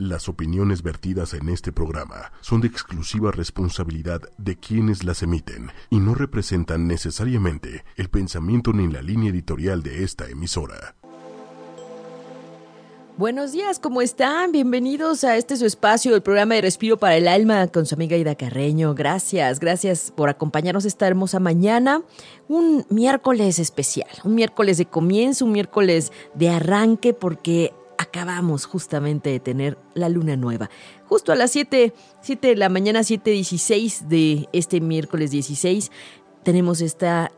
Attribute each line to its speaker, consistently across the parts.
Speaker 1: Las opiniones vertidas en este programa son de exclusiva responsabilidad de quienes las emiten y no representan necesariamente el pensamiento ni la línea editorial de esta emisora.
Speaker 2: Buenos días, ¿cómo están? Bienvenidos a este su espacio, el programa de Respiro para el Alma con su amiga Ida Carreño. Gracias, gracias por acompañarnos esta hermosa mañana. Un miércoles especial, un miércoles de comienzo, un miércoles de arranque, porque acabamos justamente de tener la luna nueva. Justo a las 7, 7 de la mañana, 7.16 de este miércoles 16, tenemos esta,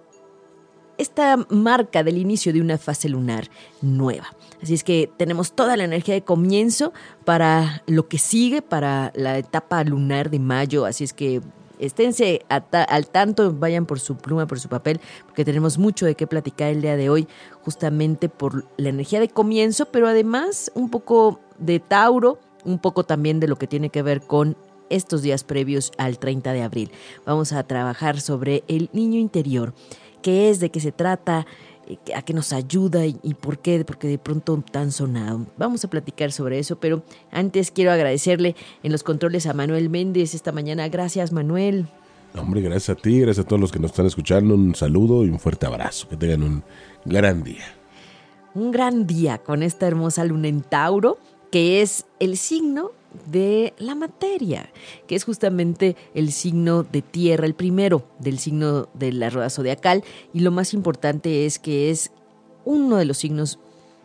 Speaker 2: esta marca del inicio de una fase lunar nueva. Así es que tenemos toda la energía de comienzo para lo que sigue, para la etapa lunar de mayo. Así es que esténse al tanto, vayan por su pluma, por su papel, porque tenemos mucho de qué platicar el día de hoy, justamente por la energía de comienzo, pero además un poco de Tauro, un poco también de lo que tiene que ver con estos días previos al 30 de abril. Vamos a trabajar sobre el niño interior, qué es, de qué se trata, a qué nos ayuda y, por qué, porque de pronto tan sonado. Vamos a platicar sobre eso, pero antes quiero agradecerle en los controles a Manuel Méndez esta mañana. Gracias, Manuel.
Speaker 1: Hombre, gracias a ti, gracias a todos los que nos están escuchando. Un saludo y un fuerte abrazo. Que tengan un gran día.
Speaker 2: Un gran día con esta hermosa luna en Tauro, que es el signo de la materia, que es justamente el signo de tierra, el primero del signo de la rueda zodiacal, y lo más importante es que es uno de los signos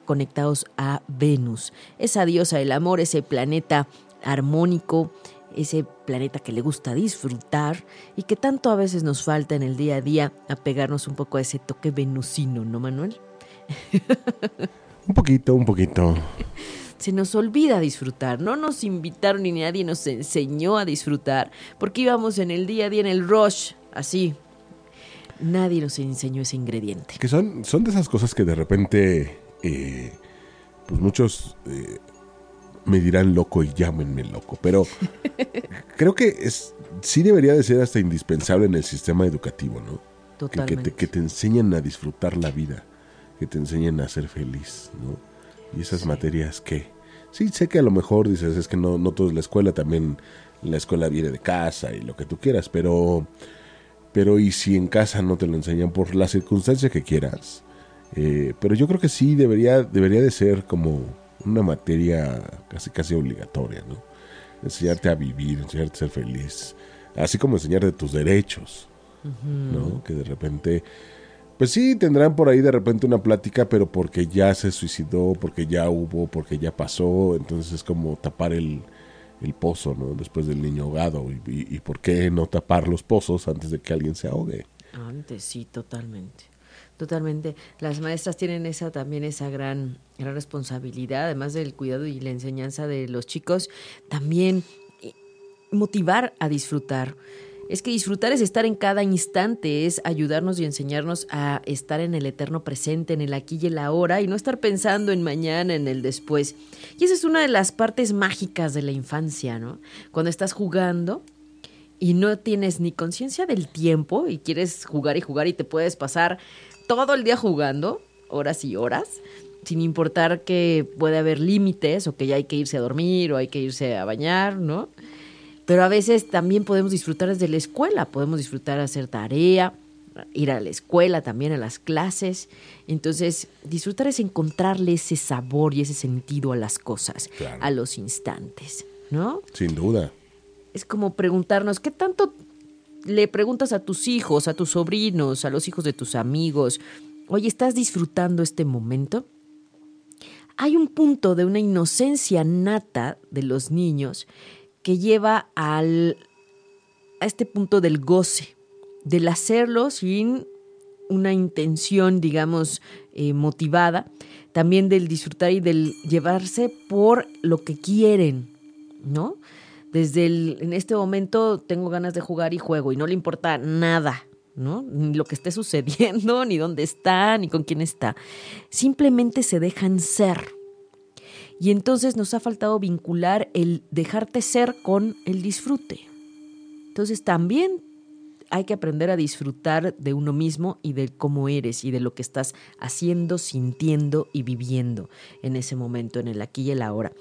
Speaker 2: conectados a Venus, esa diosa del amor, ese planeta armónico, ese planeta que le gusta disfrutar y que tanto a veces nos falta en el día a día apegarnos un poco a ese toque venusino, ¿no, Manuel?
Speaker 1: un poquito, un poquito.
Speaker 2: se nos olvida disfrutar. No nos invitaron ni nadie nos enseñó a disfrutar porque íbamos en el día a día, en el rush, así. Nadie nos enseñó ese ingrediente.
Speaker 1: Que son, son de esas cosas que de repente, eh, pues muchos eh, me dirán loco y llámenme loco, pero creo que es, sí debería de ser hasta indispensable en el sistema educativo, ¿no?
Speaker 2: Totalmente.
Speaker 1: Que, te, que te enseñen a disfrutar la vida, que te enseñen a ser feliz, ¿no? Y esas materias que... Sí, sé que a lo mejor dices, es que no, no todo es la escuela, también la escuela viene de casa y lo que tú quieras, pero... Pero y si en casa no te lo enseñan por la circunstancia que quieras. Eh, pero yo creo que sí debería, debería de ser como una materia casi casi obligatoria, ¿no? Enseñarte a vivir, enseñarte a ser feliz, así como enseñarte tus derechos, ¿no? Que de repente pues sí, tendrán por ahí de repente una plática, pero porque ya se suicidó, porque ya hubo, porque ya pasó, entonces es como tapar el, pozo, ¿no? Después del niño ahogado. Y, y, por qué no tapar los pozos antes de que alguien se ahogue?
Speaker 2: Antes, sí, totalmente. Totalmente. Las maestras tienen esa también esa gran, gran responsabilidad, además del cuidado y la enseñanza de los chicos, también motivar a disfrutar es que disfrutar es estar en cada instante, es ayudarnos y enseñarnos a estar en el eterno presente, en el aquí y el ahora, y no estar pensando en mañana, en el después. Y esa es una de las partes mágicas de la infancia, ¿no? Cuando estás jugando y no tienes ni conciencia del tiempo y quieres jugar y jugar y te puedes pasar todo el día jugando, horas y horas, sin importar que puede haber límites o que ya hay que irse a dormir o hay que irse a bañar, ¿no? Pero a veces también podemos disfrutar desde la escuela, podemos disfrutar hacer tarea, ir a la escuela también, a las clases. Entonces, disfrutar es encontrarle ese sabor y ese sentido a las cosas, a los instantes, ¿no?
Speaker 1: Sin duda.
Speaker 2: Es como preguntarnos, ¿qué tanto le preguntas a tus hijos, a tus sobrinos, a los hijos de tus amigos? Oye, ¿estás disfrutando este momento? Hay un punto de una inocencia nata de los niños que lleva al, a este punto del goce, del hacerlo sin una intención, digamos, eh, motivada, también del disfrutar y del llevarse por lo que quieren, ¿no? Desde el, en este momento tengo ganas de jugar y juego y no le importa nada, ¿no? Ni lo que esté sucediendo, ni dónde está, ni con quién está. Simplemente se dejan ser. Y entonces nos ha faltado vincular el dejarte ser con el disfrute. Entonces también hay que aprender a disfrutar de uno mismo y de cómo eres y de lo que estás haciendo, sintiendo y viviendo en ese momento, en el aquí y el ahora.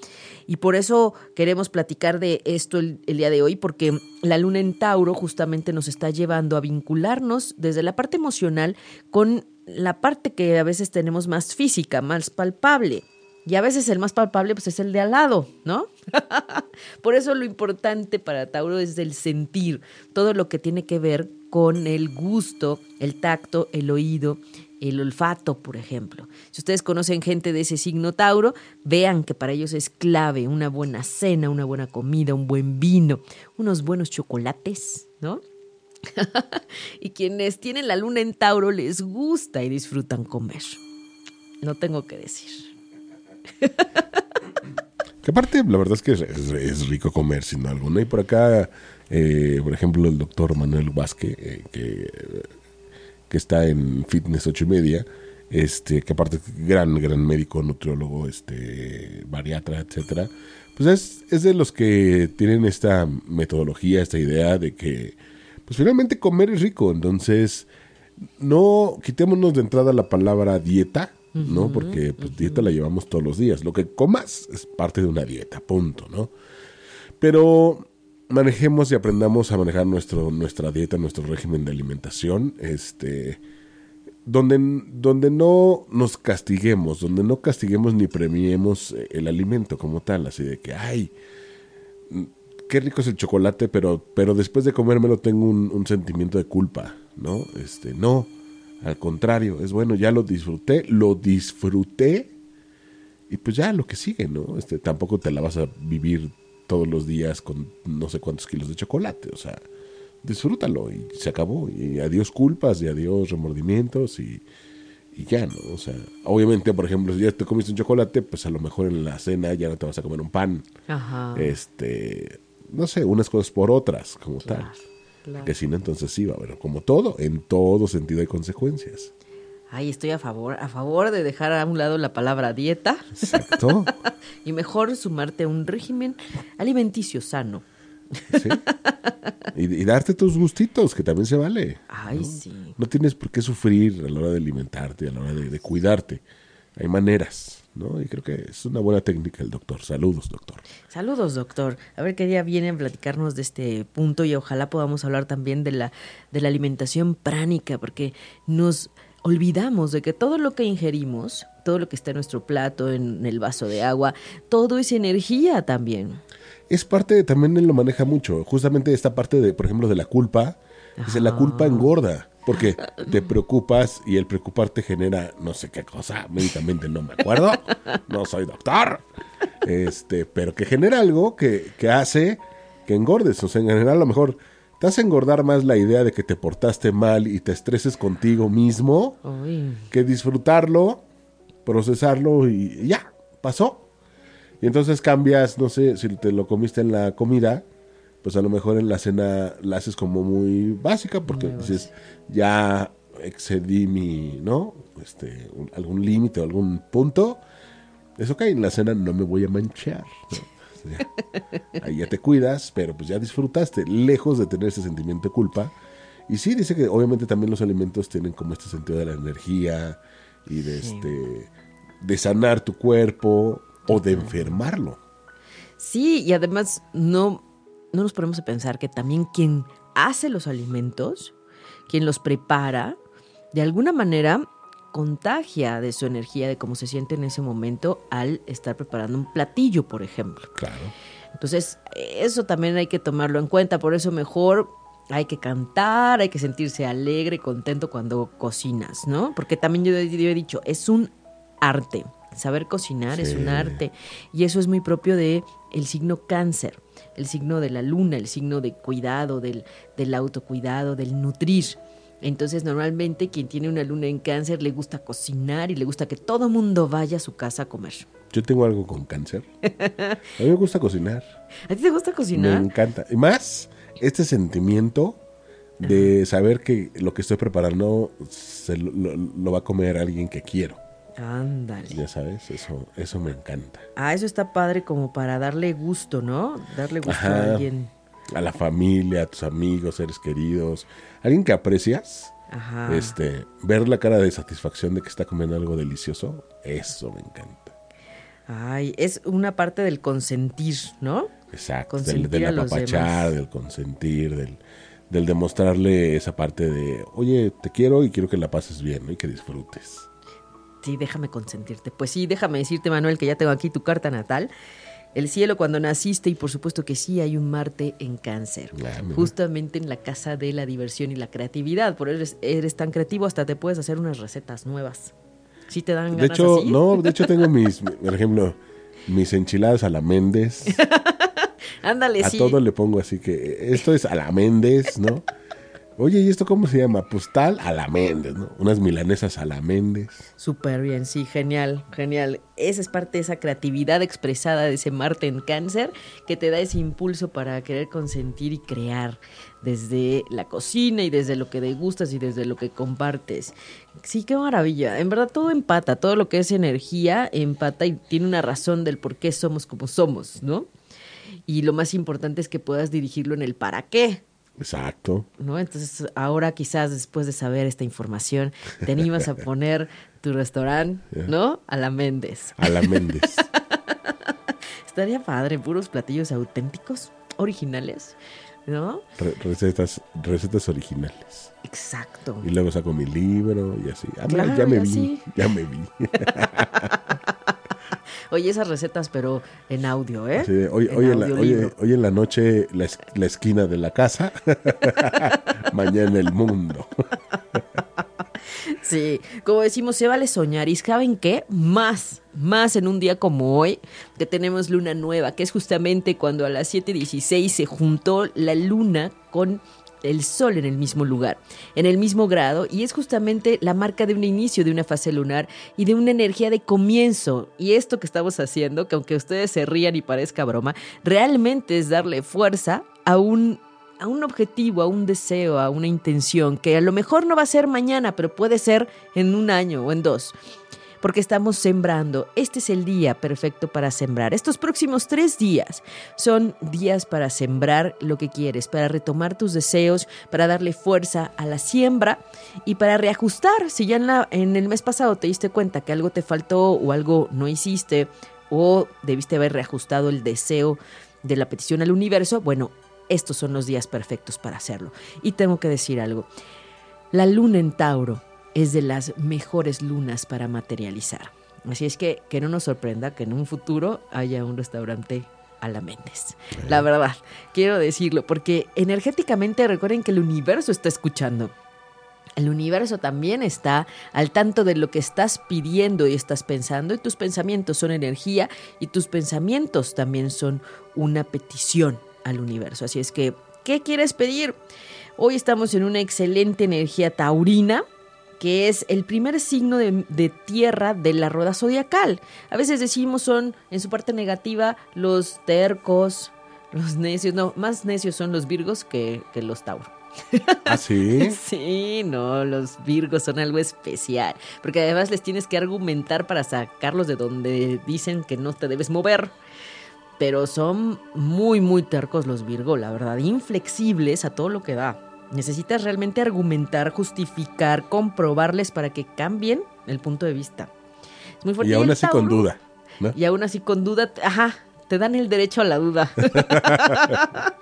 Speaker 2: Y por eso queremos platicar de esto el, el día de hoy, porque la luna en Tauro justamente nos está llevando a vincularnos desde la parte emocional con la parte que a veces tenemos más física, más palpable. Y a veces el más palpable pues, es el de al lado, ¿no? Por eso lo importante para Tauro es el sentir, todo lo que tiene que ver con el gusto, el tacto, el oído, el olfato, por ejemplo. Si ustedes conocen gente de ese signo Tauro, vean que para ellos es clave una buena cena, una buena comida, un buen vino, unos buenos chocolates, ¿no? y quienes tienen la luna en Tauro les gusta y disfrutan comer. No tengo que decir.
Speaker 1: Que aparte, la verdad es que es, rico comer, sin alguna. Y por acá, eh, por ejemplo, el doctor Manuel Vázquez, eh, que, que, está en Fitness 8 y media, este, que aparte gran, gran médico, nutriólogo, este, bariatra, etcétera, pues es, es de los que tienen esta metodología, esta idea de que, pues finalmente comer es rico. Entonces, no quitémonos de entrada la palabra dieta, ¿no? Porque pues, dieta la llevamos todos los días. Lo que comas es parte de una dieta, punto, ¿no? Pero manejemos y aprendamos a manejar nuestro, nuestra dieta, nuestro régimen de alimentación, este, donde, donde no nos castiguemos, donde no castiguemos ni premiemos el alimento como tal, así de que, ay, qué rico es el chocolate, pero, pero después de comérmelo tengo un, un sentimiento de culpa, ¿no? Este, no, al contrario, es bueno, ya lo disfruté, lo disfruté y pues ya lo que sigue, ¿no? Este, tampoco te la vas a vivir todos los días con no sé cuántos kilos de chocolate, o sea, disfrútalo y se acabó. Y adiós culpas y adiós remordimientos y, y ya, ¿no? O sea, obviamente, por ejemplo, si ya te comiste un chocolate, pues a lo mejor en la cena ya no te vas a comer un pan.
Speaker 2: Ajá.
Speaker 1: Este, no sé, unas cosas por otras, como tal. Que si no, entonces sí va a haber, como todo, en todo sentido hay consecuencias.
Speaker 2: Ay, estoy a favor, a favor de dejar a un lado la palabra dieta.
Speaker 1: Exacto.
Speaker 2: y mejor sumarte a un régimen alimenticio sano.
Speaker 1: ¿Sí? Y, darte tus gustitos, que también se vale.
Speaker 2: Ay,
Speaker 1: ¿no?
Speaker 2: sí.
Speaker 1: No tienes por qué sufrir a la hora de alimentarte, a la hora de, de cuidarte. Hay maneras. ¿No? Y creo que es una buena técnica el doctor. Saludos, doctor.
Speaker 2: Saludos, doctor. A ver qué día viene a platicarnos de este punto y ojalá podamos hablar también de la, de la alimentación pránica, porque nos olvidamos de que todo lo que ingerimos, todo lo que está en nuestro plato, en el vaso de agua, todo es energía también.
Speaker 1: Es parte, también él lo maneja mucho, justamente esta parte de, por ejemplo, de la culpa. Dice, la culpa engorda. Porque te preocupas y el preocuparte genera no sé qué cosa, médicamente no me acuerdo, no soy doctor, este, pero que genera algo que, que hace que engordes. O sea, en general a lo mejor te hace engordar más la idea de que te portaste mal y te estreses contigo mismo
Speaker 2: Uy.
Speaker 1: que disfrutarlo, procesarlo y ya, pasó. Y entonces cambias, no sé, si te lo comiste en la comida, pues a lo mejor en la cena la haces como muy básica porque
Speaker 2: Muy
Speaker 1: dices, ya excedí mi, ¿no? Este, un- algún límite o algún punto. Es ok, en la cena no me voy a manchar. ¿no? Ahí ya te cuidas, pero pues ya disfrutaste, lejos de tener ese sentimiento de culpa. Y sí, dice que obviamente también los alimentos tienen como este sentido de la energía y de
Speaker 2: Sí.
Speaker 1: este de sanar tu cuerpo o de enfermarlo.
Speaker 2: Sí, y además no, no nos ponemos a pensar que también quien hace los alimentos, quien los prepara, de alguna manera contagia de su energía, de cómo se siente en ese momento al estar preparando un platillo, por ejemplo.
Speaker 1: Claro.
Speaker 2: Entonces, eso también hay que tomarlo en cuenta, por eso mejor hay que cantar, hay que sentirse alegre, contento cuando cocinas, ¿no? Porque también yo, he- yo he dicho, es un arte. Saber cocinar es un arte y eso es muy propio de el signo cáncer, el signo de la luna, el signo de cuidado, del, del autocuidado, del nutrir. Entonces normalmente quien tiene una luna en cáncer le gusta cocinar y le gusta que todo mundo vaya a su casa a comer.
Speaker 1: Yo tengo algo con cáncer. A mí me gusta cocinar.
Speaker 2: ¿A ti te gusta cocinar?
Speaker 1: Me encanta. Y más este sentimiento de saber que lo que estoy preparando se lo, lo- lo va a comer alguien que quiero.
Speaker 2: Ándale.
Speaker 1: Ya sabes, eso, eso me encanta.
Speaker 2: Ah, eso está padre como para darle gusto, ¿no? Darle gusto
Speaker 1: Ajá.
Speaker 2: a alguien.
Speaker 1: a la familia, a tus amigos, seres queridos, alguien que aprecias,
Speaker 2: Ajá.
Speaker 1: este, ver la cara de satisfacción de que está comiendo algo delicioso, eso me encanta.
Speaker 2: Ay, es una parte del consentir, ¿no?
Speaker 1: Exacto, del,
Speaker 2: Consentir
Speaker 1: del apapachar, del consentir, del, del demostrarle esa parte de, oye, te quiero y quiero que la pases bien ¿no? y que disfrutes.
Speaker 2: Sí, déjame consentirte. Pues sí, déjame decirte, Manuel, que ya tengo aquí tu carta natal. El cielo cuando naciste y por supuesto que sí hay un Marte en cáncer.
Speaker 1: Ah.
Speaker 2: Justamente en la casa de la diversión y la creatividad. Por eres, eres tan creativo, hasta te puedes hacer unas recetas nuevas. ¿Sí te dan ganas
Speaker 1: De hecho,
Speaker 2: así?
Speaker 1: no, de hecho tengo mis, por ejemplo, mis enchiladas a la Méndez.
Speaker 2: Ándale,
Speaker 1: A
Speaker 2: sí.
Speaker 1: todo le pongo así que esto es a la Méndez, ¿no? Oye, ¿y esto cómo se llama? Pues tal a la Méndez, ¿no? Unas milanesas a la Méndez.
Speaker 2: Súper bien, sí, genial, genial. Esa es parte de esa creatividad expresada de ese Marte en cáncer que te da ese impulso para querer consentir y crear desde la cocina y desde lo que degustas y desde lo que compartes. Sí, qué maravilla. En verdad todo empata, todo lo que es energía empata y tiene una razón del por qué somos como somos, ¿no? Y lo más importante es que puedas dirigirlo en el para qué.
Speaker 1: Exacto.
Speaker 2: ¿no? Entonces, ahora quizás después de saber esta información, te animas a poner tu restaurante, ¿no? A la Méndez.
Speaker 1: A la Méndez.
Speaker 2: Estaría padre, puros platillos auténticos, originales, ¿no?
Speaker 1: Re- recetas, recetas originales.
Speaker 2: Exacto.
Speaker 1: Y luego saco mi libro y así. Ah,
Speaker 2: Claro,
Speaker 1: ya me vi,
Speaker 2: así.
Speaker 1: ya me vi.
Speaker 2: Oye, esas recetas, pero en audio, ¿eh?
Speaker 1: De, hoy,
Speaker 2: En
Speaker 1: hoy en la,
Speaker 2: audiolibro.
Speaker 1: hoy- hoy en la noche la, es- la esquina de la casa, mañana el mundo.
Speaker 2: Sí, como decimos, se vale soñar. ¿Y saben qué? Más, más en un día como hoy, que tenemos luna nueva, que es justamente cuando a las 7.16 se juntó la luna con el sol en el mismo lugar, en el mismo grado, y es justamente la marca de un inicio de una fase lunar y de una energía de comienzo. Y esto que estamos haciendo, que aunque ustedes se rían y parezca broma, realmente es darle fuerza a un a un objetivo, a un deseo, a una intención, que a lo mejor no va a ser mañana, pero puede ser en un año o en dos. Porque estamos sembrando. Este es el día perfecto para sembrar. Estos próximos tres días son días para sembrar lo que quieres, para retomar tus deseos, para darle fuerza a la siembra y para reajustar. Si ya en, en el mes pasado te diste cuenta que algo te faltó o algo no hiciste o debiste haber reajustado el deseo de la petición al universo, bueno, estos son los días perfectos para hacerlo. Y tengo que decir algo. La luna en Tauro es de las mejores lunas para materializar. Así es que que no nos sorprenda que en un futuro haya un restaurante a la Méndez. La verdad, quiero decirlo, porque energéticamente recuerden que el universo está escuchando. El universo también está al tanto de lo que estás pidiendo y estás pensando y tus pensamientos son energía y tus pensamientos también son una petición al universo. Así es que, ¿qué quieres pedir? Hoy estamos en una excelente energía taurina que es el primer signo de, de tierra de la rueda zodiacal. A veces decimos son, en su parte negativa, los tercos, los necios, no, más necios son los virgos que, que los tauros.
Speaker 1: ¿Ah, sí?
Speaker 2: Sí, no, los Virgos son algo especial, porque además les tienes que argumentar para sacarlos de donde dicen que no te debes mover. Pero son muy, muy tercos los Virgo, la verdad, inflexibles a todo lo que da. Necesitas realmente argumentar, justificar, comprobarles para que cambien el punto de vista. Es muy fuerte.
Speaker 1: Y aún así con duda. ¿no?
Speaker 2: y aún así con duda, ajá, te dan el derecho a la duda.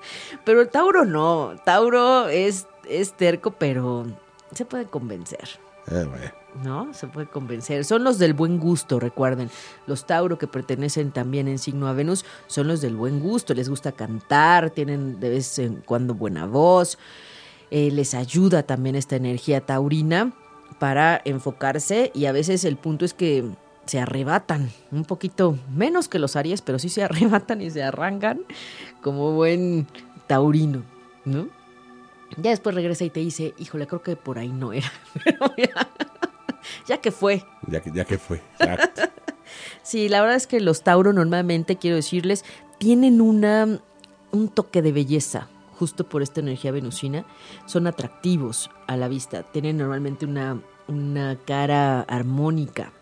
Speaker 2: pero el Tauro no, Tauro es, es terco, pero se puede convencer.
Speaker 1: Ah, bueno.
Speaker 2: ¿No? Se puede convencer. Son los del buen gusto, recuerden. Los Tauro que pertenecen también en signo a Venus son los del buen gusto. Les gusta cantar, tienen de vez en cuando buena voz. Eh, les ayuda también esta energía taurina para enfocarse y a veces el punto es que se arrebatan un poquito menos que los Aries, pero sí se arrebatan y se arrancan como buen taurino, ¿no? Ya después regresa y te dice, híjole, creo que por ahí no era. Pero ya, ya que fue.
Speaker 1: Ya que, ya que fue. Exacto.
Speaker 2: Sí, la verdad es que los Tauro normalmente, quiero decirles, tienen una, un toque de belleza, justo por esta energía venusina. Son atractivos a la vista, tienen normalmente una, una cara armónica.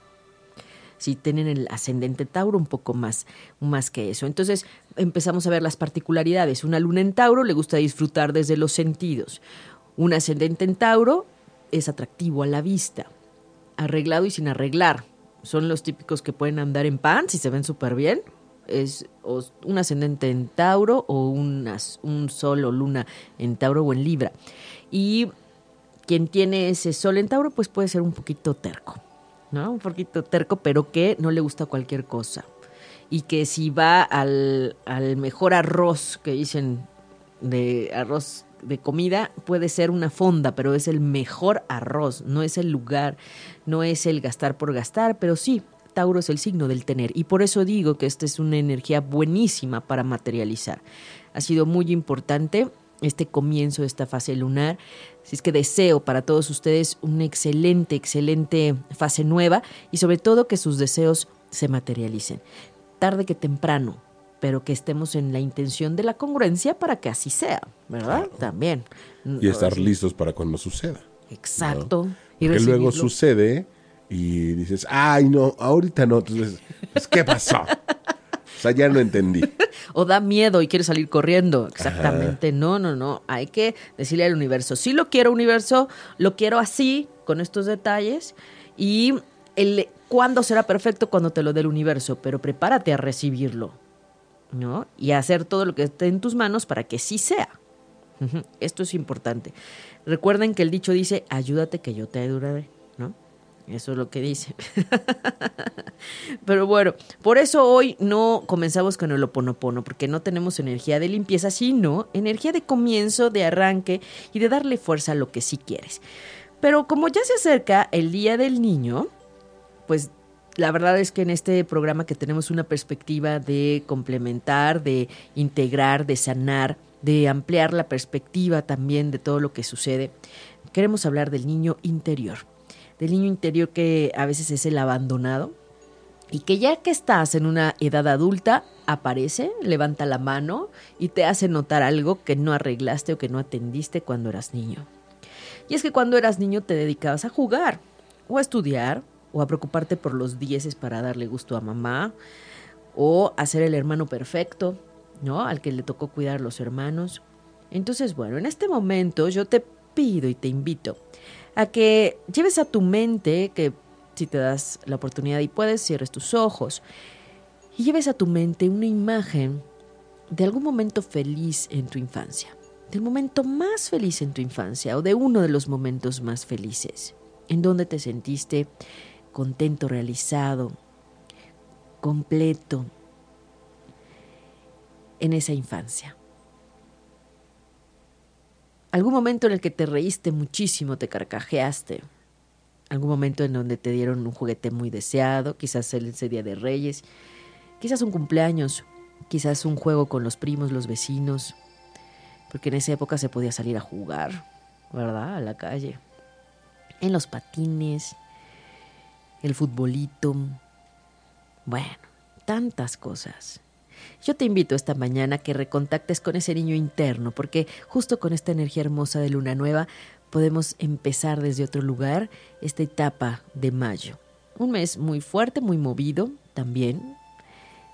Speaker 2: Si tienen el ascendente Tauro, un poco más, más que eso. Entonces empezamos a ver las particularidades. Una luna en Tauro le gusta disfrutar desde los sentidos. Un ascendente en Tauro es atractivo a la vista, arreglado y sin arreglar. Son los típicos que pueden andar en pants y se ven súper bien. Es un ascendente en Tauro o un sol o luna en Tauro o en Libra. Y quien tiene ese sol en Tauro, pues puede ser un poquito terco, ¿no? Un poquito terco, pero que no le gusta cualquier cosa. Y que si va al, al mejor arroz que dicen de arroz de comida, puede ser una fonda, pero es el mejor arroz, no es el lugar, no es el gastar por gastar, pero sí, Tauro es el signo del tener. Y por eso digo que esta es una energía buenísima para materializar. Ha sido muy importante este comienzo de esta fase lunar. Así es que deseo para todos ustedes una excelente, excelente fase nueva y sobre todo que sus deseos se materialicen. Tarde que temprano, pero que estemos en la intención de la congruencia para que así sea, ¿verdad? También.
Speaker 1: Y estar listos para cuando suceda.
Speaker 2: Exacto.
Speaker 1: Y que luego sucede y dices, ay, no, ahorita no. Entonces, pues, ¿qué pasó? O sea, ya no entendí.
Speaker 2: o da miedo y quiere salir corriendo. Exactamente. No, no, no. Hay que decirle al universo, sí lo quiero, universo, lo quiero así, con estos detalles. Y el cuándo será perfecto cuando te lo dé el universo, pero prepárate a recibirlo. ¿No? Y a hacer todo lo que esté en tus manos para que sí sea. Esto es importante. Recuerden que el dicho dice, ayúdate que yo te ayudaré. Eso es lo que dice. Pero bueno, por eso hoy no comenzamos con el oponopono, porque no tenemos energía de limpieza, sino energía de comienzo, de arranque y de darle fuerza a lo que sí quieres. Pero como ya se acerca el Día del Niño, pues la verdad es que en este programa que tenemos una perspectiva de complementar, de integrar, de sanar, de ampliar la perspectiva también de todo lo que sucede, queremos hablar del niño interior del niño interior que a veces es el abandonado y que ya que estás en una edad adulta, aparece, levanta la mano y te hace notar algo que no arreglaste o que no atendiste cuando eras niño. Y es que cuando eras niño te dedicabas a jugar o a estudiar o a preocuparte por los dieces para darle gusto a mamá o a ser el hermano perfecto, ¿no? Al que le tocó cuidar los hermanos. Entonces, bueno, en este momento yo te pido y te invito a que lleves a tu mente, que si te das la oportunidad y puedes, cierres tus ojos y lleves a tu mente una imagen de algún momento feliz en tu infancia, del momento más feliz en tu infancia o de uno de los momentos más felices, en donde te sentiste contento, realizado, completo en esa infancia algún momento en el que te reíste muchísimo, te carcajeaste, algún momento en donde te dieron un juguete muy deseado, quizás ese día de Reyes, quizás un cumpleaños, quizás un juego con los primos, los vecinos, porque en esa época se podía salir a jugar, ¿verdad? A la calle, en los patines, el futbolito, bueno, tantas cosas. Yo te invito esta mañana a que recontactes con ese niño interno, porque justo con esta energía hermosa de luna nueva podemos empezar desde otro lugar esta etapa de mayo. Un mes muy fuerte, muy movido también,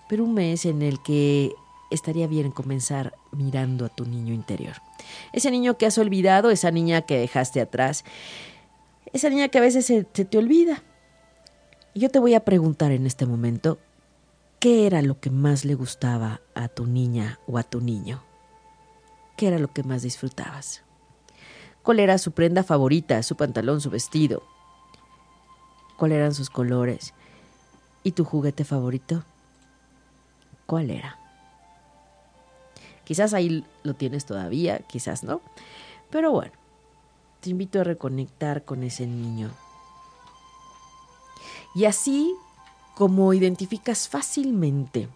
Speaker 2: pero un mes en el que estaría bien comenzar mirando a tu niño interior. Ese niño que has olvidado, esa niña que dejaste atrás, esa niña que a veces se, te olvida. Yo te voy a preguntar en este momento, ¿Qué era lo que más le gustaba a tu niña o a tu niño? ¿Qué era lo que más disfrutabas? ¿Cuál era su prenda favorita, su pantalón, su vestido? ¿Cuáles eran sus colores? ¿Y tu juguete favorito? ¿Cuál era? Quizás ahí lo tienes todavía, quizás no. Pero bueno, te invito a reconectar con ese niño. Y así como identificas fácilmente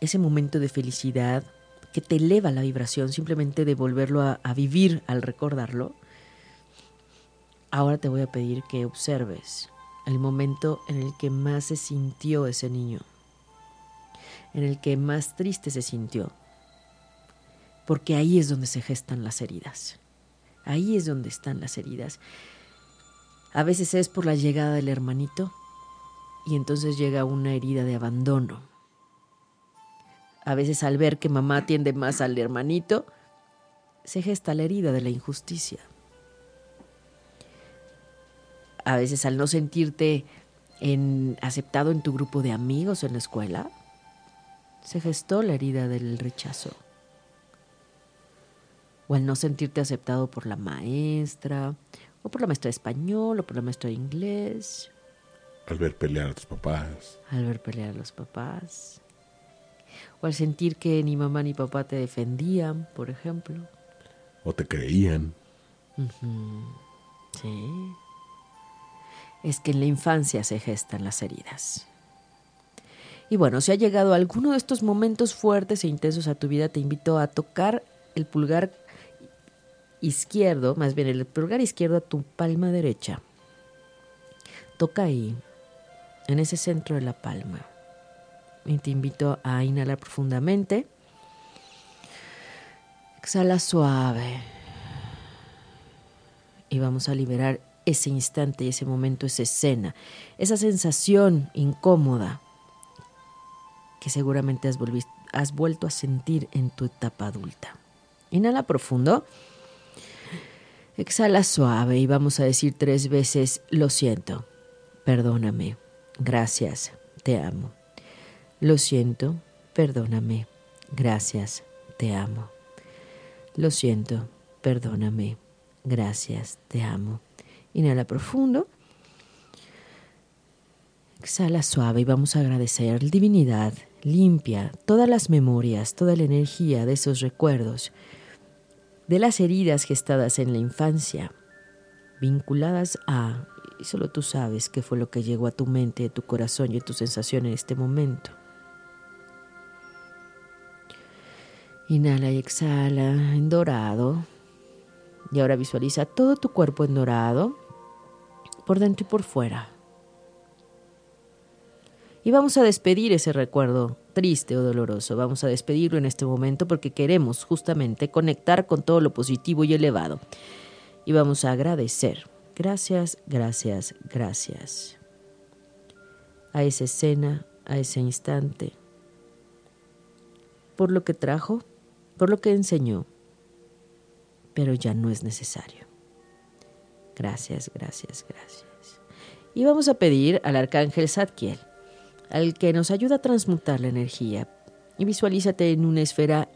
Speaker 2: ese momento de felicidad que te eleva la vibración simplemente de volverlo a, a, vivir al recordarlo, ahora te voy a pedir que observes el momento en el que más se sintió ese niño, en el que más triste se sintió, porque ahí es donde se gestan las heridas, ahí es donde están las heridas. A veces es por la llegada del hermanito, y entonces llega una herida de abandono. A veces al ver que mamá atiende más al hermanito, se gesta la herida de la injusticia. A veces al no sentirte en, aceptado en tu grupo de amigos en la escuela, se gestó la herida del rechazo. O al no sentirte aceptado por la maestra, o por la maestra de español, o por la maestra de inglés.
Speaker 1: Al ver pelear a tus papás.
Speaker 2: Al ver pelear a los papás. O al sentir que ni mamá ni papá te defendían, por ejemplo.
Speaker 1: O te creían.
Speaker 2: Sí. Es que en la infancia se gestan las heridas. Y bueno, si ha llegado alguno de estos momentos fuertes e intensos a tu vida, te invito a tocar el pulgar izquierdo, más bien el pulgar izquierdo a tu palma derecha. Toca ahí, en ese centro de la palma. Y te invito a inhalar profundamente. Exhala suave. Y vamos a liberar ese instante, ese momento, esa escena, esa sensación incómoda que seguramente has, has vuelto a sentir en tu etapa adulta. Inhala profundo. Exhala suave y vamos a decir tres veces, lo siento, perdóname, gracias, te amo. Lo siento, perdóname, gracias, te amo. Lo siento, perdóname, gracias, te amo. Inhala profundo. Exhala suave y vamos a agradecer divinidad, limpia todas las memorias, toda la energía de esos recuerdos, de las heridas gestadas en la infancia, vinculadas a, y solo tú sabes qué fue lo que llegó a tu mente, a tu corazón y a tu sensación en este momento. Inhala y exhala en dorado. Y ahora visualiza todo tu cuerpo en dorado, por dentro y por fuera. Y vamos a despedir ese recuerdo triste o doloroso. Vamos a despedirlo en este momento porque queremos justamente conectar con todo lo positivo y elevado. Y vamos a agradecer. Gracias, gracias, gracias. A esa escena, a ese instante. Por lo que trajo, por lo que enseñó, pero ya no es necesario. Gracias, gracias, gracias. Y vamos a pedir al arcángel Zadkiel, al que nos ayuda a transmutar la energía. Y visualízate en una esfera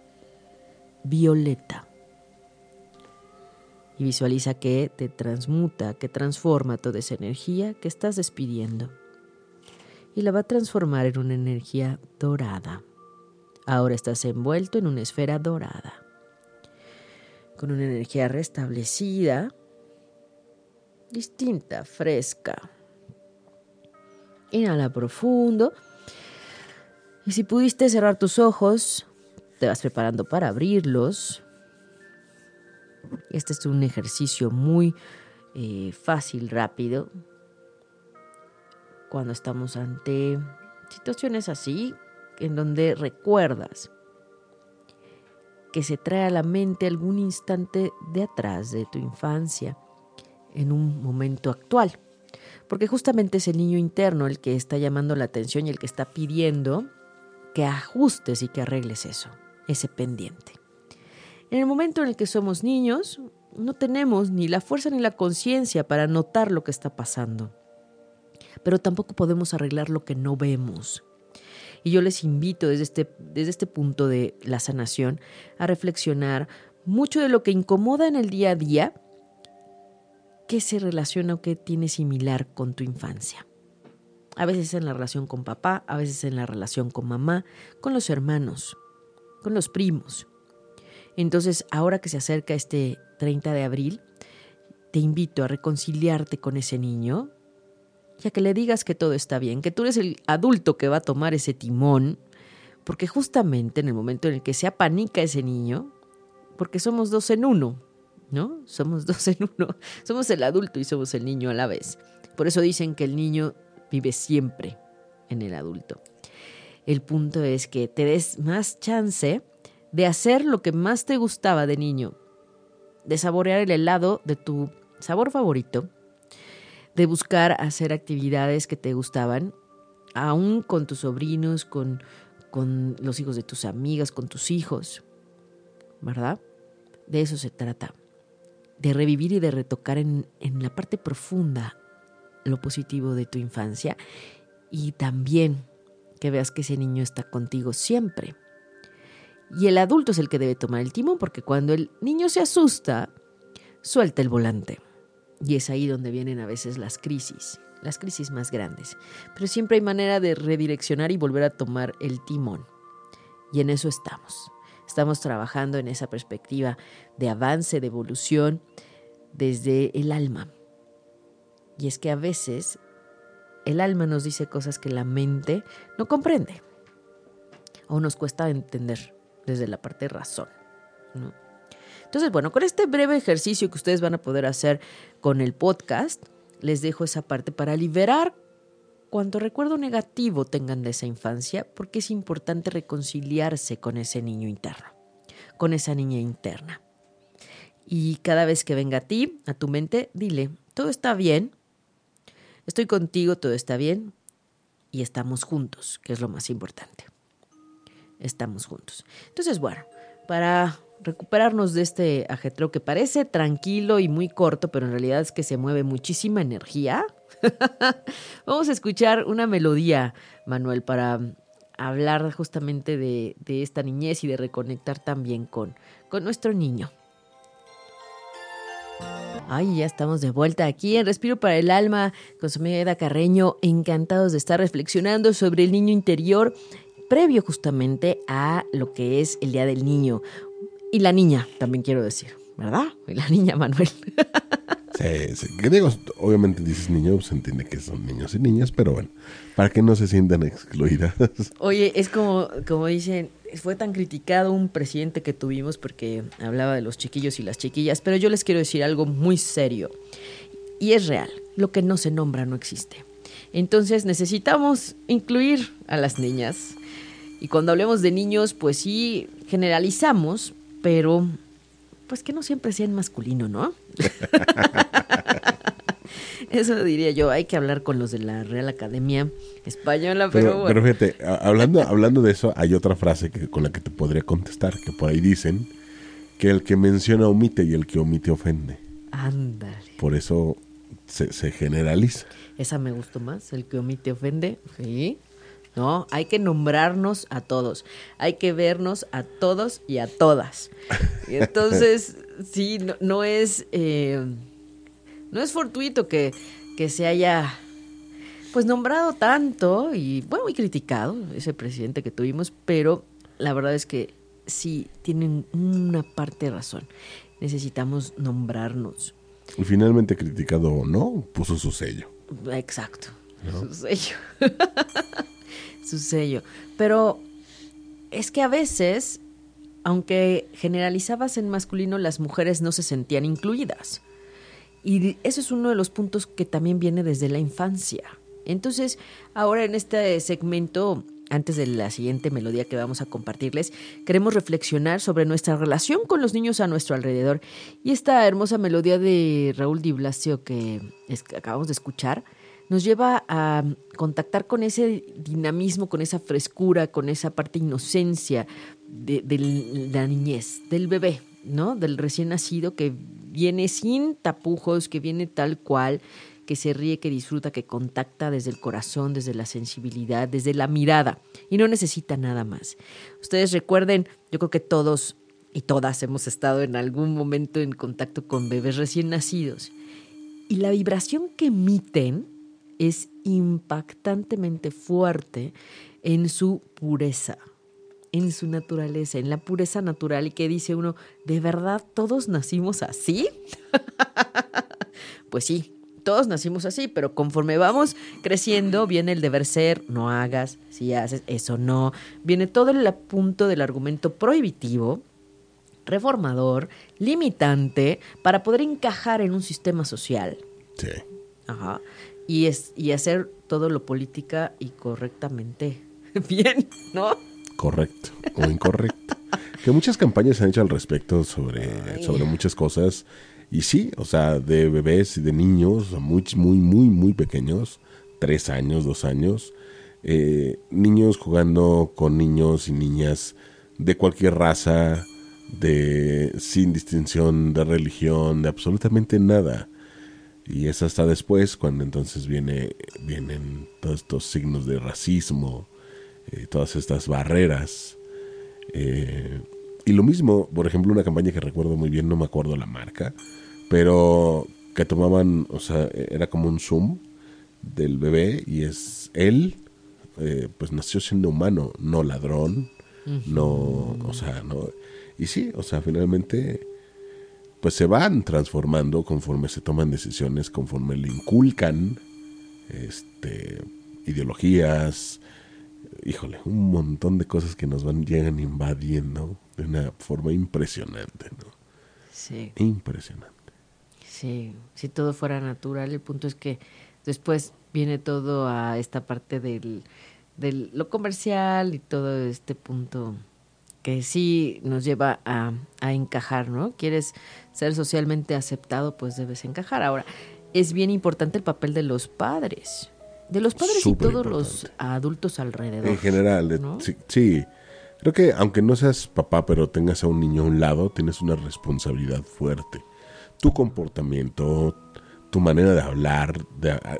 Speaker 2: violeta. Y visualiza que te transmuta, que transforma toda esa energía que estás despidiendo. Y la va a transformar en una energía dorada. Ahora estás envuelto en una esfera dorada. Con una energía restablecida distinta, fresca. Inhala profundo. Y si pudiste cerrar tus ojos, te vas preparando para abrirlos. Este es un ejercicio muy eh, fácil, rápido. Cuando estamos ante situaciones así, en donde recuerdas que se trae a la mente algún instante de atrás de tu infancia en un momento actual. Porque justamente es el niño interno el que está llamando la atención y el que está pidiendo que ajustes y que arregles eso, ese pendiente. En el momento en el que somos niños, no tenemos ni la fuerza ni la conciencia para notar lo que está pasando. Pero tampoco podemos arreglar lo que no vemos. Y yo les invito desde este, desde este punto de la sanación a reflexionar mucho de lo que incomoda en el día a día qué se relaciona o qué tiene similar con tu infancia. A veces en la relación con papá, a veces en la relación con mamá, con los hermanos, con los primos. Entonces, ahora que se acerca este 30 de abril, te invito a reconciliarte con ese niño, ya que le digas que todo está bien, que tú eres el adulto que va a tomar ese timón, porque justamente en el momento en el que se apanica ese niño, porque somos dos en uno, ¿no? Somos dos en uno. Somos el adulto y somos el niño a la vez. Por eso dicen que el niño vive siempre en el adulto. El punto es que te des más chance de hacer lo que más te gustaba de niño, de saborear el helado de tu sabor favorito, de buscar hacer actividades que te gustaban aún con tus sobrinos, con, con los hijos de tus amigas, con tus hijos, ¿verdad? De eso se trata, de revivir y de retocar en, en la parte profunda lo positivo de tu infancia y también que veas que ese niño está contigo siempre. Y el adulto es el que debe tomar el timón porque cuando el niño se asusta, suelta el volante. Y es ahí donde vienen a veces las crisis, las crisis más grandes. Pero siempre hay manera de redireccionar y volver a tomar el timón. Y en eso estamos. Estamos trabajando en esa perspectiva de avance, de evolución desde el alma. Y es que a veces el alma nos dice cosas que la mente no comprende o nos cuesta entender desde la parte razón. Entonces, bueno, con este breve ejercicio que ustedes van a poder hacer con el podcast, les dejo esa parte para liberar cuanto recuerdo negativo tengan de esa infancia, porque es importante reconciliarse con ese niño interno, con esa niña interna. Y cada vez que venga a ti, a tu mente, dile, todo está bien, estoy contigo, todo está bien, y estamos juntos, que es lo más importante. Estamos juntos. Entonces, bueno, para recuperarnos de este ajetreo que parece tranquilo y muy corto, pero en realidad es que se mueve muchísima energía. Vamos a escuchar una melodía, Manuel, para hablar justamente de, esta niñez y de reconectar también con, con nuestro niño. Ay, ya estamos de vuelta aquí en Respiro para el Alma con su amiga Eda Carreño, encantados de estar reflexionando sobre el niño interior previo justamente a lo que es el Día del Niño, y la niña, también quiero decir, ¿verdad? Y la niña Manuel.
Speaker 1: Sí, sí. Obviamente dices niños, se entiende que son niños y niñas, pero bueno, para que no se sientan excluidas.
Speaker 2: Oye, es como, como dicen, fue tan criticado un presidente que tuvimos porque hablaba de los chiquillos y las chiquillas, pero yo les quiero decir algo muy serio. Y es real, lo que no se nombra no existe. Entonces necesitamos incluir a las niñas. Y cuando hablemos de niños, pues sí, generalizamos, pero pues que no siempre sea en masculino, ¿no? Eso diría yo, hay que hablar con los de la Real Academia Española, pero,
Speaker 1: bueno. Pero fíjate, hablando, hablando de eso, hay otra frase que, con la que te podría contestar, que por ahí dicen que el que menciona omite y el que omite ofende.
Speaker 2: Ándale.
Speaker 1: Por eso se, se generaliza.
Speaker 2: Esa me gustó más, el que omite ofende, sí. ¿no? Hay que nombrarnos a todos, hay que vernos a todos y a todas. Entonces, sí, no, es, eh, no es fortuito que, que se haya pues nombrado tanto y bueno, y criticado ese presidente que tuvimos, pero la verdad es que sí tienen una parte de razón. Necesitamos nombrarnos.
Speaker 1: Y finalmente criticado o no, puso su sello.
Speaker 2: Exacto. Su sello. su sello. Pero es que a veces, aunque generalizabas en masculino, las mujeres no se sentían incluidas. Y eso es uno de los puntos que también viene desde la infancia. Entonces, ahora en este segmento, antes de la siguiente melodía que vamos a compartirles, queremos reflexionar sobre nuestra relación con los niños a nuestro alrededor. Y esta hermosa melodía de Raúl Di Blasio que acabamos de escuchar, nos lleva a contactar con ese dinamismo, con esa frescura, con esa parte inocencia de, la niñez, del bebé, ¿no? Del recién nacido que viene sin tapujos, que viene tal cual, que se ríe, que disfruta, que contacta desde el corazón, desde la sensibilidad, desde la mirada y no necesita nada más. Ustedes recuerden, yo creo que todos y todas hemos estado en algún momento en contacto con bebés recién nacidos y la vibración que emiten es impactantemente fuerte en su pureza, en su naturaleza, en la pureza natural y que dice uno, ¿de verdad todos nacimos así? pues sí, todos nacimos así, pero conforme vamos creciendo, viene el deber ser, no hagas, si haces, eso no. Viene todo el punto del argumento prohibitivo, reformador, limitante, para poder encajar en un sistema social.
Speaker 1: Sí.
Speaker 2: Ajá y, es, y hacer todo lo política y correctamente bien, ¿no?
Speaker 1: Correcto o incorrecto. que muchas campañas se han hecho al respecto sobre, sobre muchas cosas. Y sí, o sea, de bebés y de niños muy, muy, muy, muy pequeños, tres años, dos años, eh, niños jugando con niños y niñas de cualquier raza, de sin distinción de religión, de absolutamente nada. Y es hasta después cuando entonces viene, vienen todos estos signos de racismo, eh, todas estas barreras. Eh, y lo mismo, por ejemplo, una campaña que recuerdo muy bien, no me acuerdo la marca, pero que tomaban, o sea, era como un zoom del bebé y es él, eh, pues nació siendo humano, no ladrón, no, o sea, no. Y sí, o sea, finalmente pues se van transformando conforme se toman decisiones, conforme le inculcan este, ideologías, híjole, un montón de cosas que nos van llegan invadiendo de una forma impresionante, ¿no?
Speaker 2: Sí.
Speaker 1: Impresionante.
Speaker 2: Sí, si todo fuera natural, el punto es que después viene todo a esta parte del, del lo comercial y todo este punto que sí nos lleva a, a encajar, ¿no? Quieres ser socialmente aceptado, pues debes encajar. Ahora, es bien importante el papel de los padres, de los padres y todos los adultos alrededor.
Speaker 1: En general, sí, sí, creo que aunque no seas papá, pero tengas a un niño a un lado, tienes una responsabilidad fuerte. Tu comportamiento, tu manera de hablar,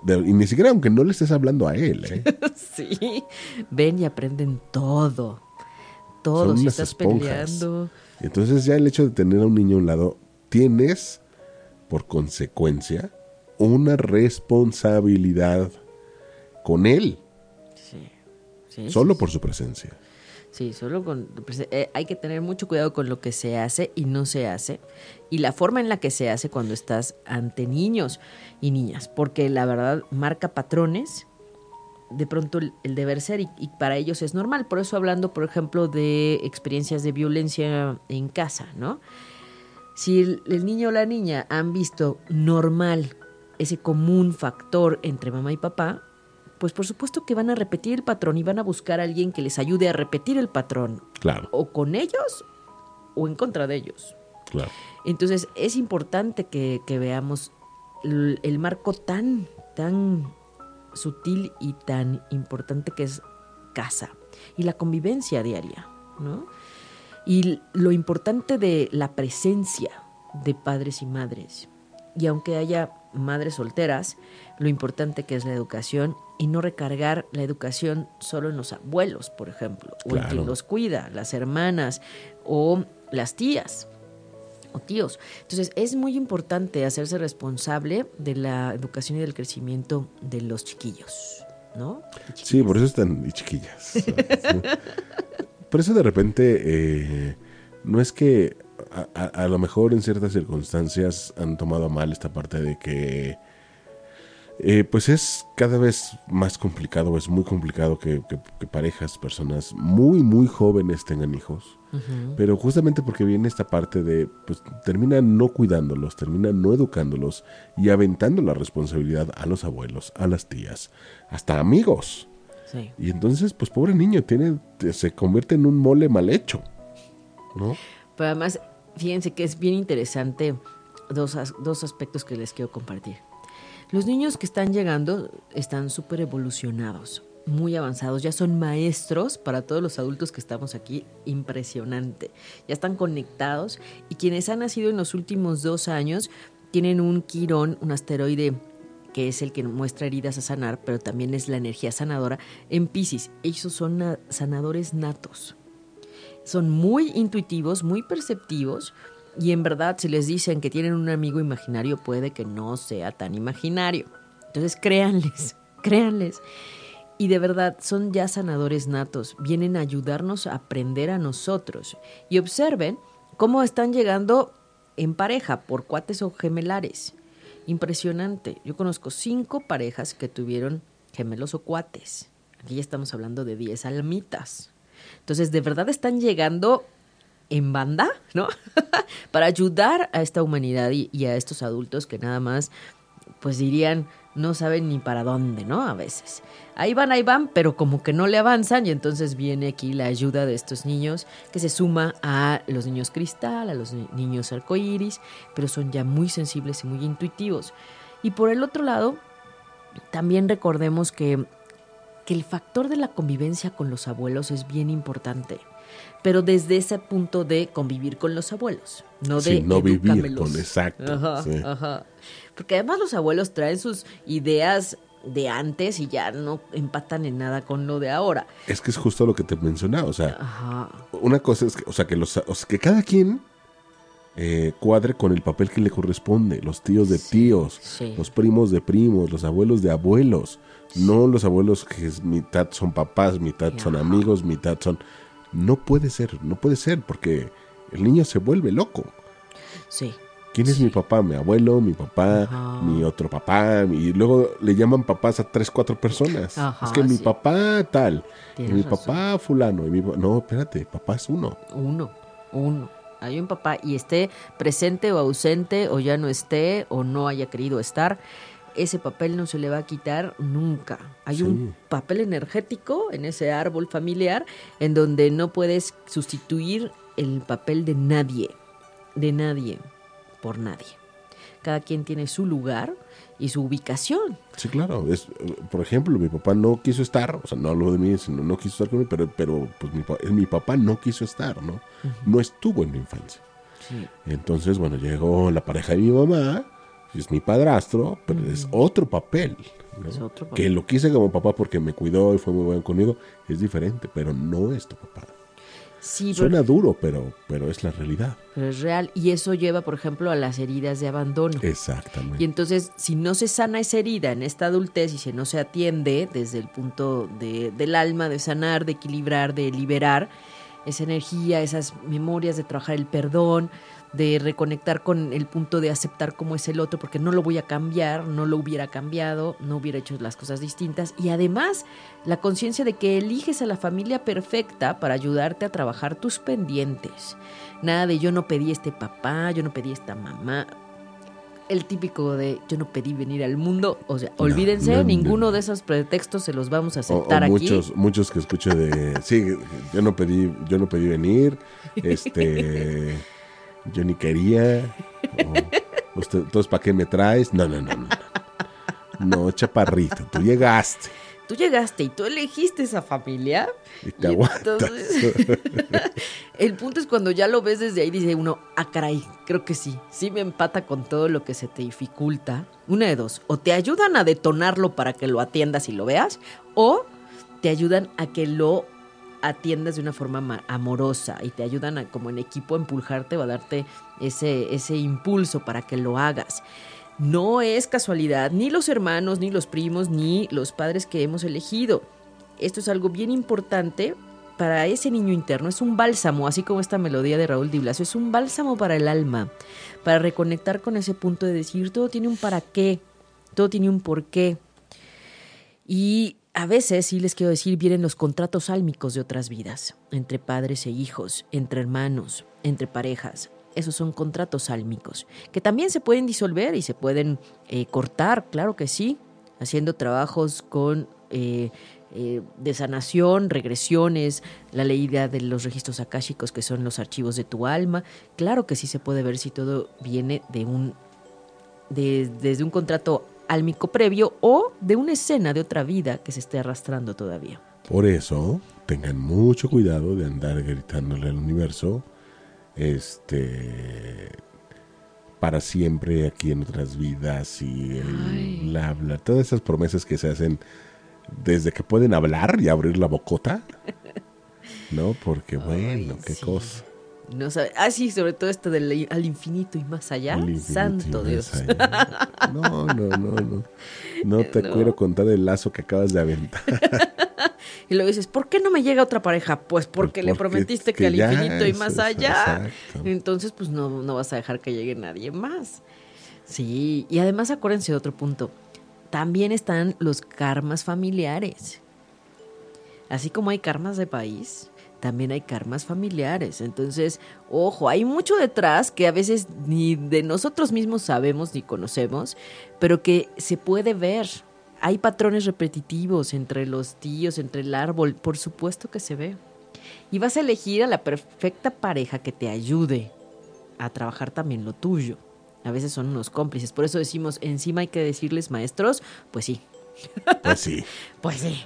Speaker 1: y ni siquiera aunque no le estés hablando a él. ¿eh?
Speaker 2: sí, ven y aprenden todo todo, si estás peleando.
Speaker 1: Entonces ya el hecho de tener a un niño a un lado, tienes por consecuencia una responsabilidad con él.
Speaker 2: Sí. sí
Speaker 1: solo por su presencia.
Speaker 2: Sí, solo con... Eh, hay que tener mucho cuidado con lo que se hace y no se hace. Y la forma en la que se hace cuando estás ante niños y niñas. Porque la verdad marca patrones de pronto el, deber ser y, para ellos es normal. Por eso hablando, por ejemplo, de experiencias de violencia en casa, ¿no? Si el, niño o la niña han visto normal ese común factor entre mamá y papá, pues por supuesto que van a repetir el patrón y van a buscar a alguien que les ayude a repetir el patrón.
Speaker 1: Claro.
Speaker 2: O con ellos o en contra de ellos.
Speaker 1: Claro.
Speaker 2: Entonces es importante que, que veamos el, el marco tan, tan sutil y tan importante que es casa y la convivencia diaria, ¿no? Y lo importante de la presencia de padres y madres. Y aunque haya madres solteras, lo importante que es la educación y no recargar la educación solo en los abuelos, por ejemplo, o en quien los cuida, las hermanas o las tías tíos. Entonces es muy importante hacerse responsable de la educación y del crecimiento de los chiquillos, ¿no?
Speaker 1: Sí, por eso están y chiquillas. por eso de repente eh, no es que a, lo mejor en ciertas circunstancias han tomado mal esta parte de que eh, pues es cada vez más complicado, es muy complicado que, parejas, personas muy, muy jóvenes tengan hijos. Pero justamente porque viene esta parte de, pues terminan no cuidándolos, terminan no educándolos y aventando la responsabilidad a los abuelos, a las tías, hasta amigos. Y entonces, pues pobre niño, tiene, se convierte en un mole mal hecho. ¿no?
Speaker 2: Pero además, fíjense que es bien interesante dos, dos aspectos que les quiero compartir. Los niños que están llegando están súper evolucionados, muy avanzados, ya son maestros para todos los adultos que estamos aquí, impresionante. Ya están conectados y quienes han nacido en los últimos dos años tienen un quirón, un asteroide que es el que muestra heridas a sanar, pero también es la energía sanadora en Pisces. Ellos son sanadores natos. Son muy intuitivos, muy perceptivos y en verdad, si les dicen que tienen un amigo imaginario, puede que no sea tan imaginario. Entonces, créanles, créanles. Y de verdad, son ya sanadores natos. Vienen a ayudarnos a aprender a nosotros. Y observen cómo están llegando en pareja, por cuates o gemelares. Impresionante. Yo conozco cinco parejas que tuvieron gemelos o cuates. Aquí ya estamos hablando de diez almitas. Entonces, de verdad están llegando en banda, ¿no? Para ayudar a esta humanidad y, a estos adultos que nada más, pues dirían, no saben ni para dónde, ¿no? A veces. Ahí van, ahí van, pero como que no le avanzan y entonces viene aquí la ayuda de estos niños que se suma a los niños cristal, a los niños arcoíris, pero son ya muy sensibles y muy intuitivos. Y por el otro lado, también recordemos que que el factor de la convivencia con los abuelos es bien importante, pero desde ese punto de convivir con los abuelos, no de
Speaker 1: Sí, no vivir con exacto.
Speaker 2: Ajá,
Speaker 1: sí.
Speaker 2: ajá. Porque además los abuelos traen sus ideas de antes y ya no empatan en nada con lo de ahora.
Speaker 1: Es que es justo lo que te mencionaba. O sea,
Speaker 2: Ajá.
Speaker 1: una cosa es que, o sea, que, los, o sea, que cada quien eh, cuadre con el papel que le corresponde. Los tíos de tíos,
Speaker 2: sí.
Speaker 1: los primos de primos, los abuelos de abuelos. No los abuelos que es mitad son papás, mitad son amigos, mitad son... No puede ser, no puede ser, porque el niño se vuelve loco.
Speaker 2: Sí.
Speaker 1: ¿Quién es mi papá? Mi abuelo, mi papá,
Speaker 2: Ajá.
Speaker 1: mi otro papá. Y luego le llaman papás a tres, cuatro personas.
Speaker 2: Ajá,
Speaker 1: es que mi papá tal. Y mi
Speaker 2: razón.
Speaker 1: papá fulano. Y mi no, espérate, papá es uno.
Speaker 2: Uno, uno. Hay un papá y esté presente o ausente o ya no esté o no haya querido estar, ese papel no se le va a quitar nunca. Hay
Speaker 1: Sí.
Speaker 2: un papel energético en ese árbol familiar en donde no puedes sustituir el papel de nadie, de nadie, por nadie. Cada quien tiene su lugar y su ubicación.
Speaker 1: Sí, claro. Es, por ejemplo, mi papá no quiso estar, o sea, no hablo de mí, sino no quiso estar conmigo, pero, pero pues mi, mi papá no quiso estar, ¿no? No estuvo en mi infancia.
Speaker 2: Sí.
Speaker 1: Entonces, bueno, llegó la pareja de mi mamá, es mi padrastro, pero es otro papel. ¿no?
Speaker 2: Es otro
Speaker 1: Que
Speaker 2: papel.
Speaker 1: lo quise como papá porque me cuidó y fue muy bueno conmigo, es diferente, pero no es tu papá.
Speaker 2: Sí, pero-
Speaker 1: Suena duro, pero, pero es la realidad.
Speaker 2: pero es real. Y eso lleva, por ejemplo, a las heridas de abandono.
Speaker 1: Exactamente.
Speaker 2: Y entonces, si no se sana esa herida en esta adultez y si no se atiende desde el punto de- del alma, de sanar, de equilibrar, de liberar esa energía, esas memorias, de trabajar el perdón, de reconectar con el punto de aceptar cómo es el otro, porque no lo voy a cambiar, no lo hubiera cambiado, no hubiera hecho las cosas distintas. Y además, la conciencia de que eliges a la familia perfecta para ayudarte a trabajar tus pendientes. Nada de yo no pedí este papá, yo no pedí esta mamá el típico de yo no pedí venir al mundo. O sea, olvídense,
Speaker 1: no, no.
Speaker 2: ninguno de esos pretextos se los vamos a aceptar
Speaker 1: o
Speaker 2: aquí.
Speaker 1: muchos, muchos que escucho de sí, yo no pedí, yo no pedí venir, este yo ni quería. o, usted, entonces, ¿para qué me traes? No, no, no, no. No, No, chaparrito, tú llegaste
Speaker 2: Tú llegaste y tú elegiste esa familia.
Speaker 1: y te
Speaker 2: y entonces, el punto es cuando ya lo ves desde ahí, dice uno, ah, caray, creo que sí. Sí me empata con todo lo que se te dificulta. Una de dos, o te ayudan a detonarlo para que lo atiendas y lo veas, o te ayudan a que lo atiendas de una forma ma- amorosa y te ayudan a, como en equipo a empujarte o a darte ese, ese impulso para que lo hagas. No es casualidad, ni los hermanos, ni los primos, ni los padres que hemos elegido. Esto es algo bien importante para ese niño interno. Es un bálsamo, así como esta melodía de Raúl Di Blasio, es un bálsamo para el alma, para reconectar con ese punto de decir, todo tiene un para qué, todo tiene un por qué. Y a veces, sí les quiero decir, vienen los contratos álmicos de otras vidas, entre padres e hijos, entre hermanos, entre parejas. Esos son contratos álmicos, que también se pueden disolver y se pueden eh, cortar, claro que sí, haciendo trabajos con eh, eh, de sanación, regresiones, la leída de los registros akáshicos, que son los archivos de tu alma. Claro que sí se puede ver si todo viene de un de- desde un contrato álmico previo o de una escena de otra vida que se esté arrastrando todavía.
Speaker 1: Por eso, tengan mucho cuidado de andar gritándole al universo, este, para siempre aquí en otras vidas y el bla, bla, todas esas promesas que se hacen desde que pueden hablar y abrir la bocota, ¿no? Porque bueno,
Speaker 2: Ay,
Speaker 1: qué
Speaker 2: sí.
Speaker 1: cosa.
Speaker 2: No sabe, ah, sí, sobre todo esto del al infinito y más allá. Santo Dios.
Speaker 1: allá. No, no, no, no. No te
Speaker 2: No.
Speaker 1: quiero contar el lazo que acabas de aventar.
Speaker 2: Y luego dices, ¿por qué no me llega otra pareja? Pues porque le
Speaker 1: porque-
Speaker 2: prometiste que,
Speaker 1: que
Speaker 2: al infinito y más allá.
Speaker 1: exacto.
Speaker 2: Entonces, pues no, no vas a dejar que llegue nadie más. Sí, y además acuérdense de otro punto. También están los karmas familiares. Así como hay karmas de país, también hay karmas familiares. Entonces, ojo, hay mucho detrás que a veces ni de nosotros mismos sabemos ni conocemos, pero que se puede ver. Hay patrones repetitivos entre los tíos, entre el árbol, por supuesto que se ve. Y vas a elegir a la perfecta pareja que te ayude a trabajar también lo tuyo. A veces son unos cómplices. Por eso decimos, encima hay que decirles maestros, pues sí,
Speaker 1: Pues sí.
Speaker 2: Pues sí.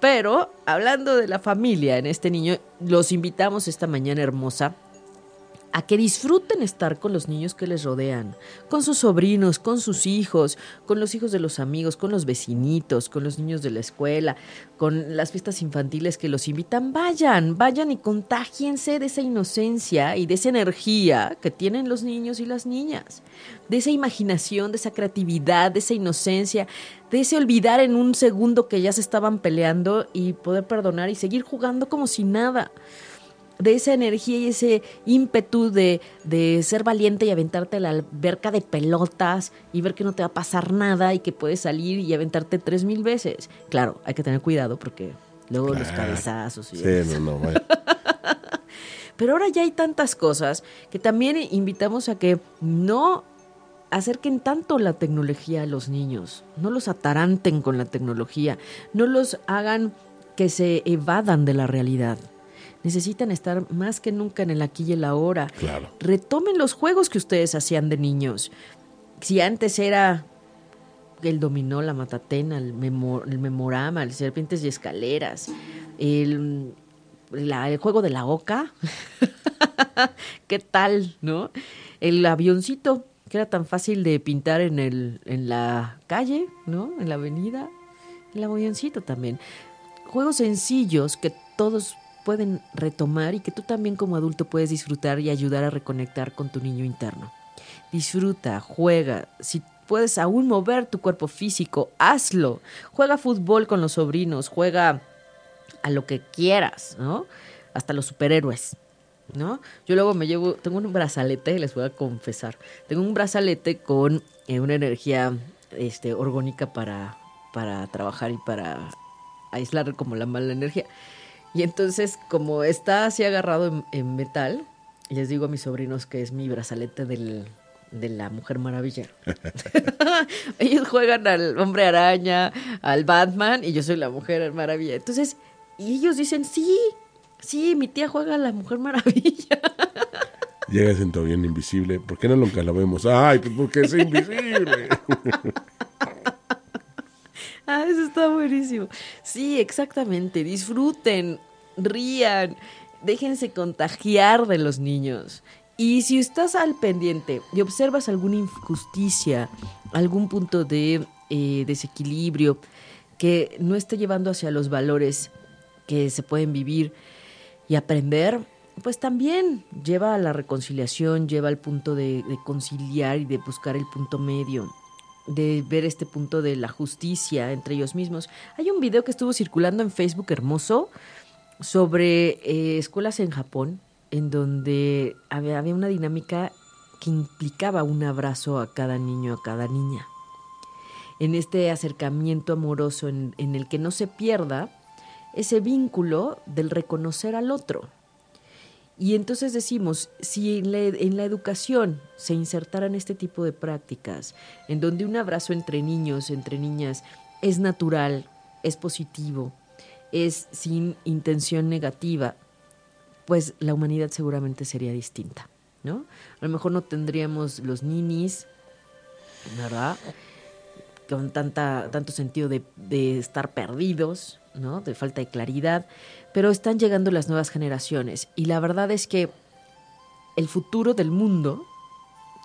Speaker 2: Pero hablando de la familia en este niño, los invitamos esta mañana hermosa a que disfruten estar con los niños que les rodean, con sus sobrinos, con sus hijos, con los hijos de los amigos, con los vecinitos, con los niños de la escuela, con las fiestas infantiles que los invitan. Vayan, vayan y contagiense de esa inocencia y de esa energía que tienen los niños y las niñas, de esa imaginación, de esa creatividad, de esa inocencia, de ese olvidar en un segundo que ya se estaban peleando y poder perdonar y seguir jugando como si nada de esa energía y ese ímpetu de, de, ser valiente y aventarte a la alberca de pelotas y ver que no te va a pasar nada y que puedes salir y aventarte tres mil veces. Claro, hay que tener cuidado porque luego los cabezazos y
Speaker 1: Sí, no, no, bueno.
Speaker 2: Pero ahora ya hay tantas cosas que también invitamos a que no acerquen tanto la tecnología a los niños, no los ataranten con la tecnología, no los hagan que se evadan de la realidad necesitan estar más que nunca en el aquí y el ahora.
Speaker 1: Claro.
Speaker 2: Retomen los juegos que ustedes hacían de niños. Si antes era el dominó, la matatena, el, memor, el memorama, el serpientes y escaleras, el, la, el juego de la oca, ¿qué tal, no? El avioncito, que era tan fácil de pintar en, el, en la calle, ¿no? En la avenida. El avioncito también. Juegos sencillos que todos pueden retomar y que tú también como adulto puedes disfrutar y ayudar a reconectar con tu niño interno. Disfruta, juega, si puedes aún mover tu cuerpo físico, hazlo. Juega fútbol con los sobrinos, juega a lo que quieras, ¿no? Hasta los superhéroes. ¿No? Yo luego me llevo, tengo un brazalete, les voy a confesar, tengo un brazalete con eh, una energía este, orgónica para, para trabajar y para aislar como la mala energía. Y entonces, como está así agarrado en, en, metal, les digo a mis sobrinos que es mi brazalete del, de la Mujer Maravilla. Ellos juegan al Hombre Araña, al Batman, y yo soy la Mujer Maravilla. Entonces, y ellos dicen, sí, sí, mi tía juega a la Mujer Maravilla.
Speaker 1: Llegas en avión invisible. ¿Por qué no nunca lo vemos? Ay, pues porque es invisible.
Speaker 2: Ah, eso está buenísimo. Sí, exactamente. Disfruten, rían, déjense contagiar de los niños. Y si estás al pendiente y observas alguna injusticia, algún punto de eh, desequilibrio que no esté llevando hacia los valores que se pueden vivir y aprender, pues también lleva a la reconciliación, lleva al punto de, de conciliar y de buscar el punto medio de ver este punto de la justicia entre ellos mismos. Hay un video que estuvo circulando en Facebook hermoso sobre eh, escuelas en Japón, en donde había, había, una dinámica que implicaba un abrazo a cada niño, a cada niña. En este acercamiento amoroso en, en el que no se pierda ese vínculo del reconocer al otro. Y entonces decimos, si en la, en la, educación se insertaran este tipo de prácticas, en donde un abrazo entre niños, entre niñas, es natural, es positivo, es sin intención negativa, pues la humanidad seguramente sería distinta, ¿no? A lo mejor no tendríamos los ninis, ¿verdad? Con tanta, tanto sentido de, de estar perdidos, ¿no? De falta de claridad, pero están llegando las nuevas generaciones y la verdad es que el futuro del mundo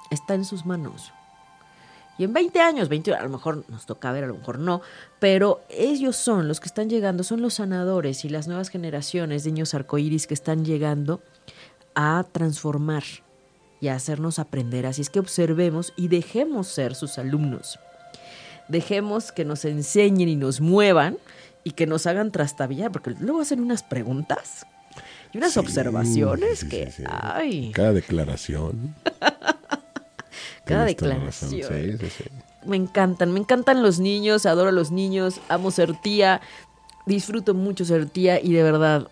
Speaker 2: está en sus manos. Y en 20 años, 20 a lo mejor nos toca ver, a lo mejor no, pero ellos son los que están llegando, son los sanadores y las nuevas generaciones de niños arcoíris que están llegando a transformar y a hacernos aprender. Así es que observemos y dejemos ser sus alumnos. Dejemos que nos enseñen y nos muevan y que nos hagan trastabillar, porque luego hacen unas preguntas y unas
Speaker 1: Sí,
Speaker 2: observaciones
Speaker 1: sí, sí,
Speaker 2: que,
Speaker 1: sí.
Speaker 2: ay,
Speaker 1: Cada declaración.
Speaker 2: cada
Speaker 1: Tienes toda la
Speaker 2: declaración.
Speaker 1: razón. Sí, sí, sí.
Speaker 2: Me encantan, me encantan los niños, adoro a los niños, amo ser tía, disfruto mucho ser tía y de verdad,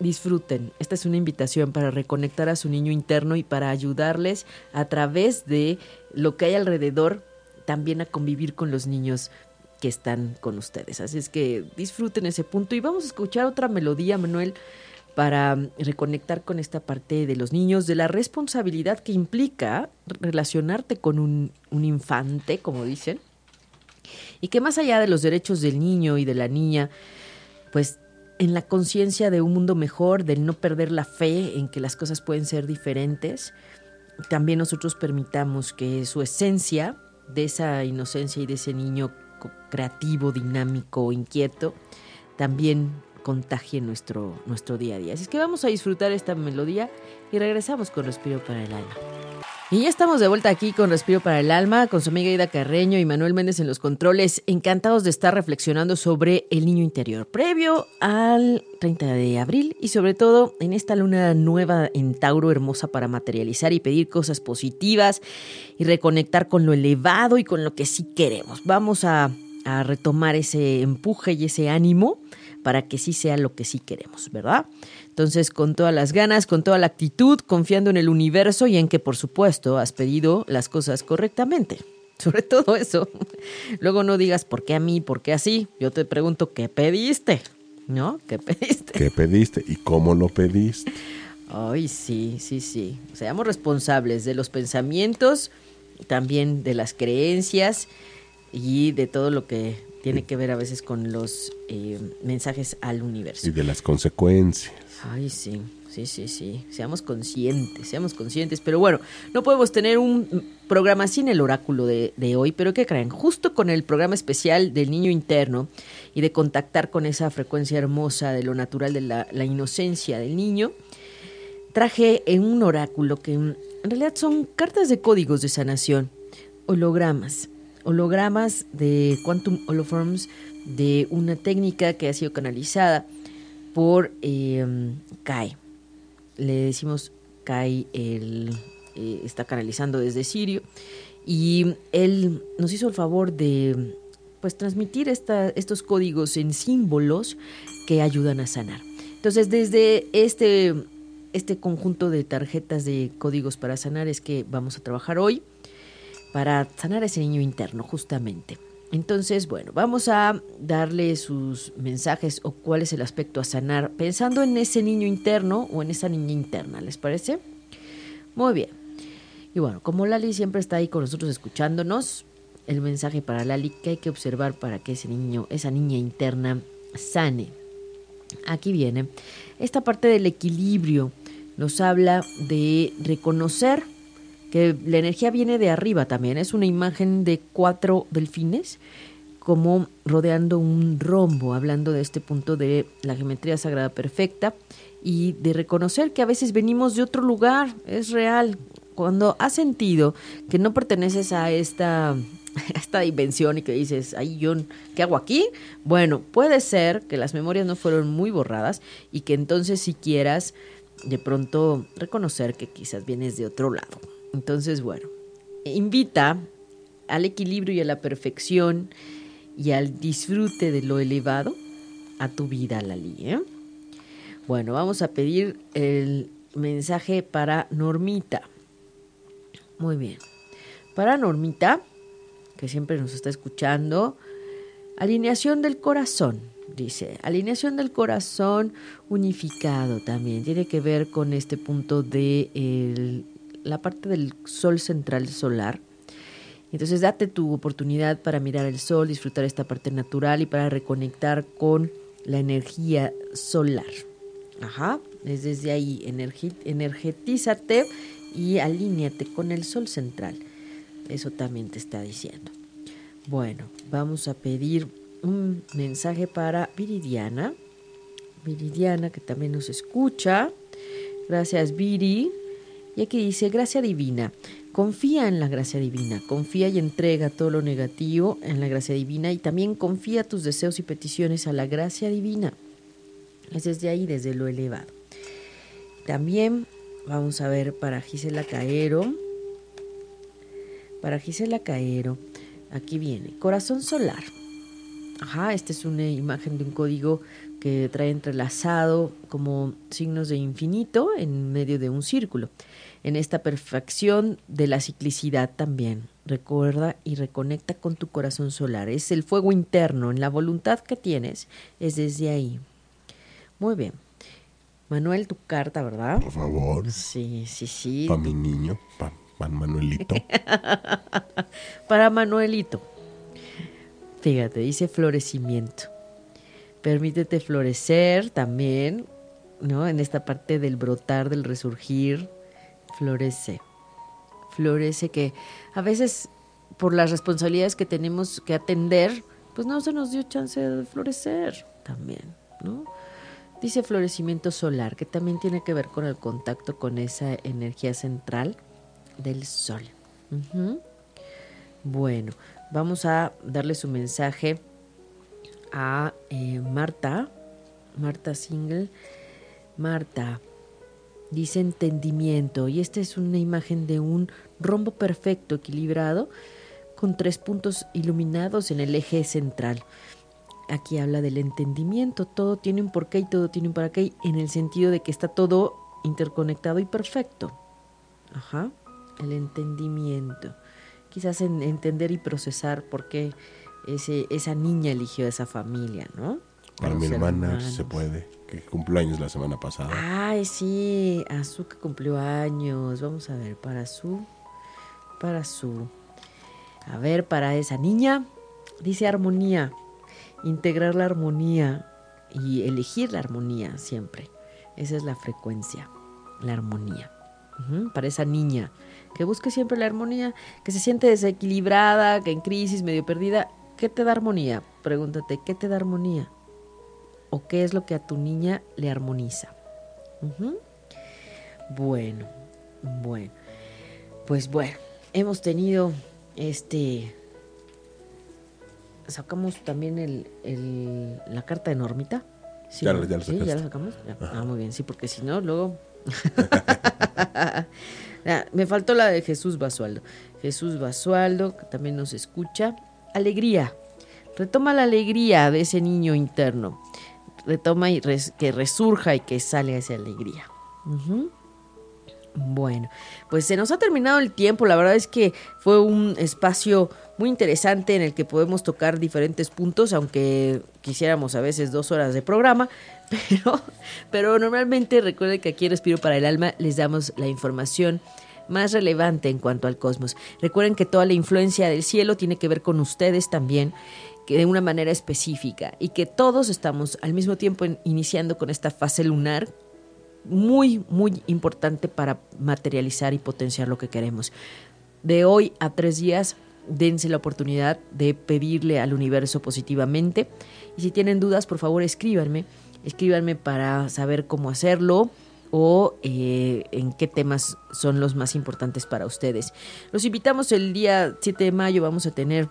Speaker 2: disfruten. Esta es una invitación para reconectar a su niño interno y para ayudarles a través de lo que hay alrededor también a convivir con los niños que están con ustedes. Así es que disfruten ese punto y vamos a escuchar otra melodía, Manuel, para reconectar con esta parte de los niños, de la responsabilidad que implica relacionarte con un, un infante, como dicen, Y que más allá de los derechos del niño y de la niña, pues en la conciencia de un mundo mejor, del no perder la fe en que las cosas pueden ser diferentes, también nosotros permitamos que su esencia de esa inocencia y de ese niño creativo, dinámico, inquieto, también contagie nuestro, nuestro día a día. Así es que vamos a disfrutar esta melodía y regresamos con Respiro para el Alma. Y ya estamos de vuelta aquí con Respiro para el Alma, con su amiga Ida Carreño y Manuel Méndez en los controles, encantados de estar reflexionando sobre el niño interior, previo al 30 de abril y sobre todo en esta luna nueva en Tauro hermosa para materializar y pedir cosas positivas y reconectar con lo elevado y con lo que sí queremos. Vamos a, a retomar ese empuje y ese ánimo para que sí sea lo que sí queremos, ¿verdad? Entonces, con todas las ganas, con toda la actitud, confiando en el universo y en que, por supuesto, has pedido las cosas correctamente. Sobre todo eso. Luego no digas, ¿por qué a mí? ¿Por qué así? Yo te pregunto, ¿qué pediste? ¿No? ¿Qué pediste?
Speaker 1: ¿Qué pediste? ¿Y cómo lo pediste?
Speaker 2: Ay, sí, sí, sí. Seamos responsables de los pensamientos, también de las creencias y de todo lo que tiene que ver a veces con los eh, mensajes al universo.
Speaker 1: Y de las consecuencias.
Speaker 2: Ay, sí, sí, sí, sí. Seamos conscientes, seamos conscientes. Pero bueno, no podemos tener un programa sin el oráculo de, hoy, pero ¿qué creen? Justo con el programa especial del niño interno y de contactar con esa frecuencia hermosa de lo natural, de la, la inocencia del niño, traje en un oráculo que en realidad son cartas de códigos de sanación, hologramas hologramas de Quantum Holoforms de una técnica que ha sido canalizada por eh, Kai. Le decimos Kai, él eh, está canalizando desde Sirio y él nos hizo el favor de pues transmitir estos códigos en símbolos que ayudan a sanar. Entonces, desde este, este conjunto de tarjetas de códigos para sanar es que vamos a trabajar hoy para sanar ese niño interno, justamente. Entonces, bueno, vamos a darle sus mensajes o cuál es el aspecto a sanar, pensando en ese niño interno o en esa niña interna, ¿les parece? Muy bien. Y bueno, como Lali siempre está ahí con nosotros escuchándonos, el mensaje para Lali que hay que observar para que ese niño, esa niña interna sane. Aquí viene. Esta parte del equilibrio nos habla de reconocer que la energía viene de arriba también. Es una imagen de cuatro delfines como rodeando un rombo, hablando de este punto de la geometría sagrada perfecta y de reconocer que a veces venimos de otro lugar, es real. Cuando has sentido que no perteneces a esta, esta dimensión y que dices, ay, yo, ¿qué hago aquí? Bueno, puede ser que las memorias no fueron muy borradas y que entonces si quieras de pronto reconocer que quizás vienes de otro lado. Entonces, bueno, invita al equilibrio y a la perfección y al disfrute de lo elevado a tu vida, Lali. ¿eh? Bueno, vamos a pedir el mensaje para Normita. Muy bien. Para Normita, que siempre nos está escuchando, alineación del corazón, dice. Alineación del corazón unificado también. Tiene que ver con este punto de el la parte del sol central solar. Entonces date tu oportunidad para mirar el sol, disfrutar esta parte natural y para reconectar con la energía solar. Ajá, es desde ahí, energetízate y alíñate con el sol central. Eso también te está diciendo. Bueno, vamos a pedir un mensaje para Viridiana. Viridiana que también nos escucha. Gracias, Viri. Y aquí dice, gracia divina. Confía en la gracia divina, confía y entrega todo lo negativo en la gracia divina y también confía tus deseos y peticiones a la gracia divina. Es desde ahí, desde lo elevado. También vamos a ver para Gisela Caero. Para Gisela Caero, aquí viene, corazón solar. Ajá, esta es una imagen de un código que trae entrelazado como signos de infinito en medio de un círculo en esta perfección de la ciclicidad también. Recuerda y reconecta con tu corazón solar. Es el fuego interno, en la voluntad que tienes, es desde ahí. Muy bien. Manuel, tu carta, ¿verdad?
Speaker 1: Por favor.
Speaker 2: Sí, sí, sí.
Speaker 1: Para mi niño, para Manuelito.
Speaker 2: para Manuelito. Fíjate, dice florecimiento. Permítete florecer también, ¿no? En esta parte del brotar, del resurgir, florece. Florece que a veces por las responsabilidades que tenemos que atender, pues no se nos dio chance de florecer también, ¿no? Dice florecimiento solar, que también tiene que ver con el contacto con esa energía central del sol. Bueno, vamos a darle su mensaje a eh, Marta, Marta Single. Marta, dice entendimiento, y esta es una imagen de un rombo perfecto, equilibrado, con tres puntos iluminados en el eje central. Aquí habla del entendimiento, todo tiene un porqué y todo tiene un para qué, en el sentido de que está todo interconectado y perfecto. Ajá, el entendimiento. Quizás en entender y procesar por qué ese, esa niña eligió esa familia, ¿no?
Speaker 1: Para mi hermana se puede, que cumplió años la semana pasada.
Speaker 2: Ay, sí, Azu que cumplió años. Vamos a ver, para su, para su. A ver, para esa niña, dice armonía, integrar la armonía y elegir la armonía siempre. Esa es la frecuencia, la armonía. para esa niña que busque siempre la armonía, que se siente desequilibrada, que en crisis, medio perdida, ¿Qué te da armonía? Pregúntate, ¿qué te da armonía? ¿O qué es lo que a tu niña le armoniza? Bueno, bueno. Pues bueno, hemos tenido este... Sacamos también el, la carta de Normita.
Speaker 1: Sí, ya, ya,
Speaker 2: ¿Sí? ¿Ya la sacamos? Ah, muy bien, sí, porque si no, luego... Me faltó la de Jesús Basualdo. Jesús Basualdo, que también nos escucha alegría. Retoma la alegría de ese niño interno. Retoma y que resurja y que salga esa alegría. Bueno, pues se nos ha terminado el tiempo. La verdad es que fue un espacio muy interesante en el que podemos tocar diferentes puntos, aunque quisiéramos a veces dos horas de programa. Pero, pero normalmente recuerden que aquí en Respiro para el Alma les damos la información más relevante en cuanto al cosmos. Recuerden que toda la influencia del cielo tiene que ver con ustedes también que de una manera específica y que todos estamos al mismo tiempo iniciando con esta fase lunar muy, muy importante para materializar y potenciar lo que queremos. De hoy a tres días, dense la oportunidad de pedirle al universo positivamente. Y si tienen dudas, por favor, escríbanme. Escríbanme para saber cómo hacerlo, o eh, en qué temas son los más importantes para ustedes. Los invitamos el día 7 de mayo, vamos a tener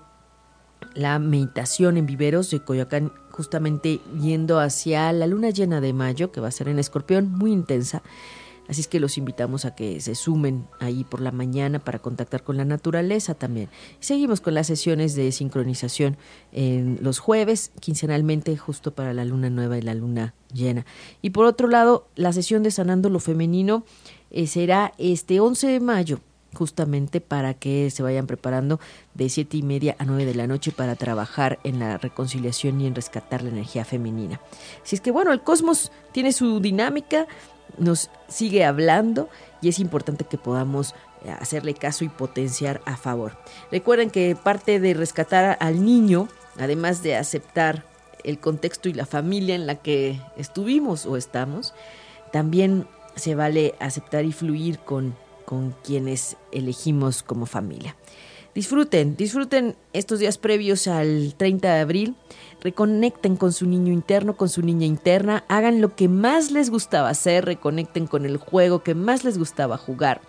Speaker 2: la meditación en viveros de Coyoacán, justamente yendo hacia la luna llena de mayo, que va a ser en escorpión, muy intensa. Así es que los invitamos a que se sumen ahí por la mañana para contactar con la naturaleza también. Seguimos con las sesiones de sincronización en los jueves, quincenalmente, justo para la luna nueva y la luna llena. Y por otro lado, la sesión de Sanando lo Femenino eh, será este 11 de mayo justamente para que se vayan preparando de siete y media a 9 de la noche para trabajar en la reconciliación y en rescatar la energía femenina. Si es que bueno, el cosmos tiene su dinámica, nos sigue hablando y es importante que podamos eh, hacerle caso y potenciar a favor. Recuerden que parte de rescatar al niño, además de aceptar el contexto y la familia en la que estuvimos o estamos, también se vale aceptar y fluir con, con quienes elegimos como familia. Disfruten, disfruten estos días previos al 30 de abril, reconecten con su niño interno, con su niña interna, hagan lo que más les gustaba hacer, reconecten con el juego que más les gustaba jugar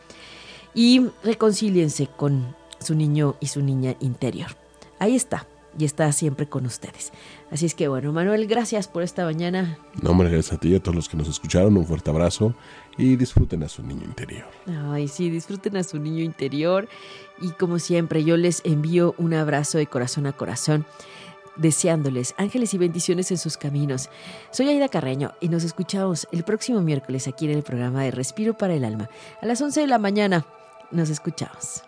Speaker 2: y reconcíliense con su niño y su niña interior. Ahí está, y está siempre con ustedes. Así es que bueno, Manuel, gracias por esta mañana.
Speaker 1: No, hombre, gracias a ti y a todos los que nos escucharon. Un fuerte abrazo y disfruten a su niño interior.
Speaker 2: Ay, sí, disfruten a su niño interior. Y como siempre, yo les envío un abrazo de corazón a corazón deseándoles ángeles y bendiciones en sus caminos. Soy Aida Carreño y nos escuchamos el próximo miércoles aquí en el programa de Respiro para el Alma. A las 11 de la mañana nos escuchamos.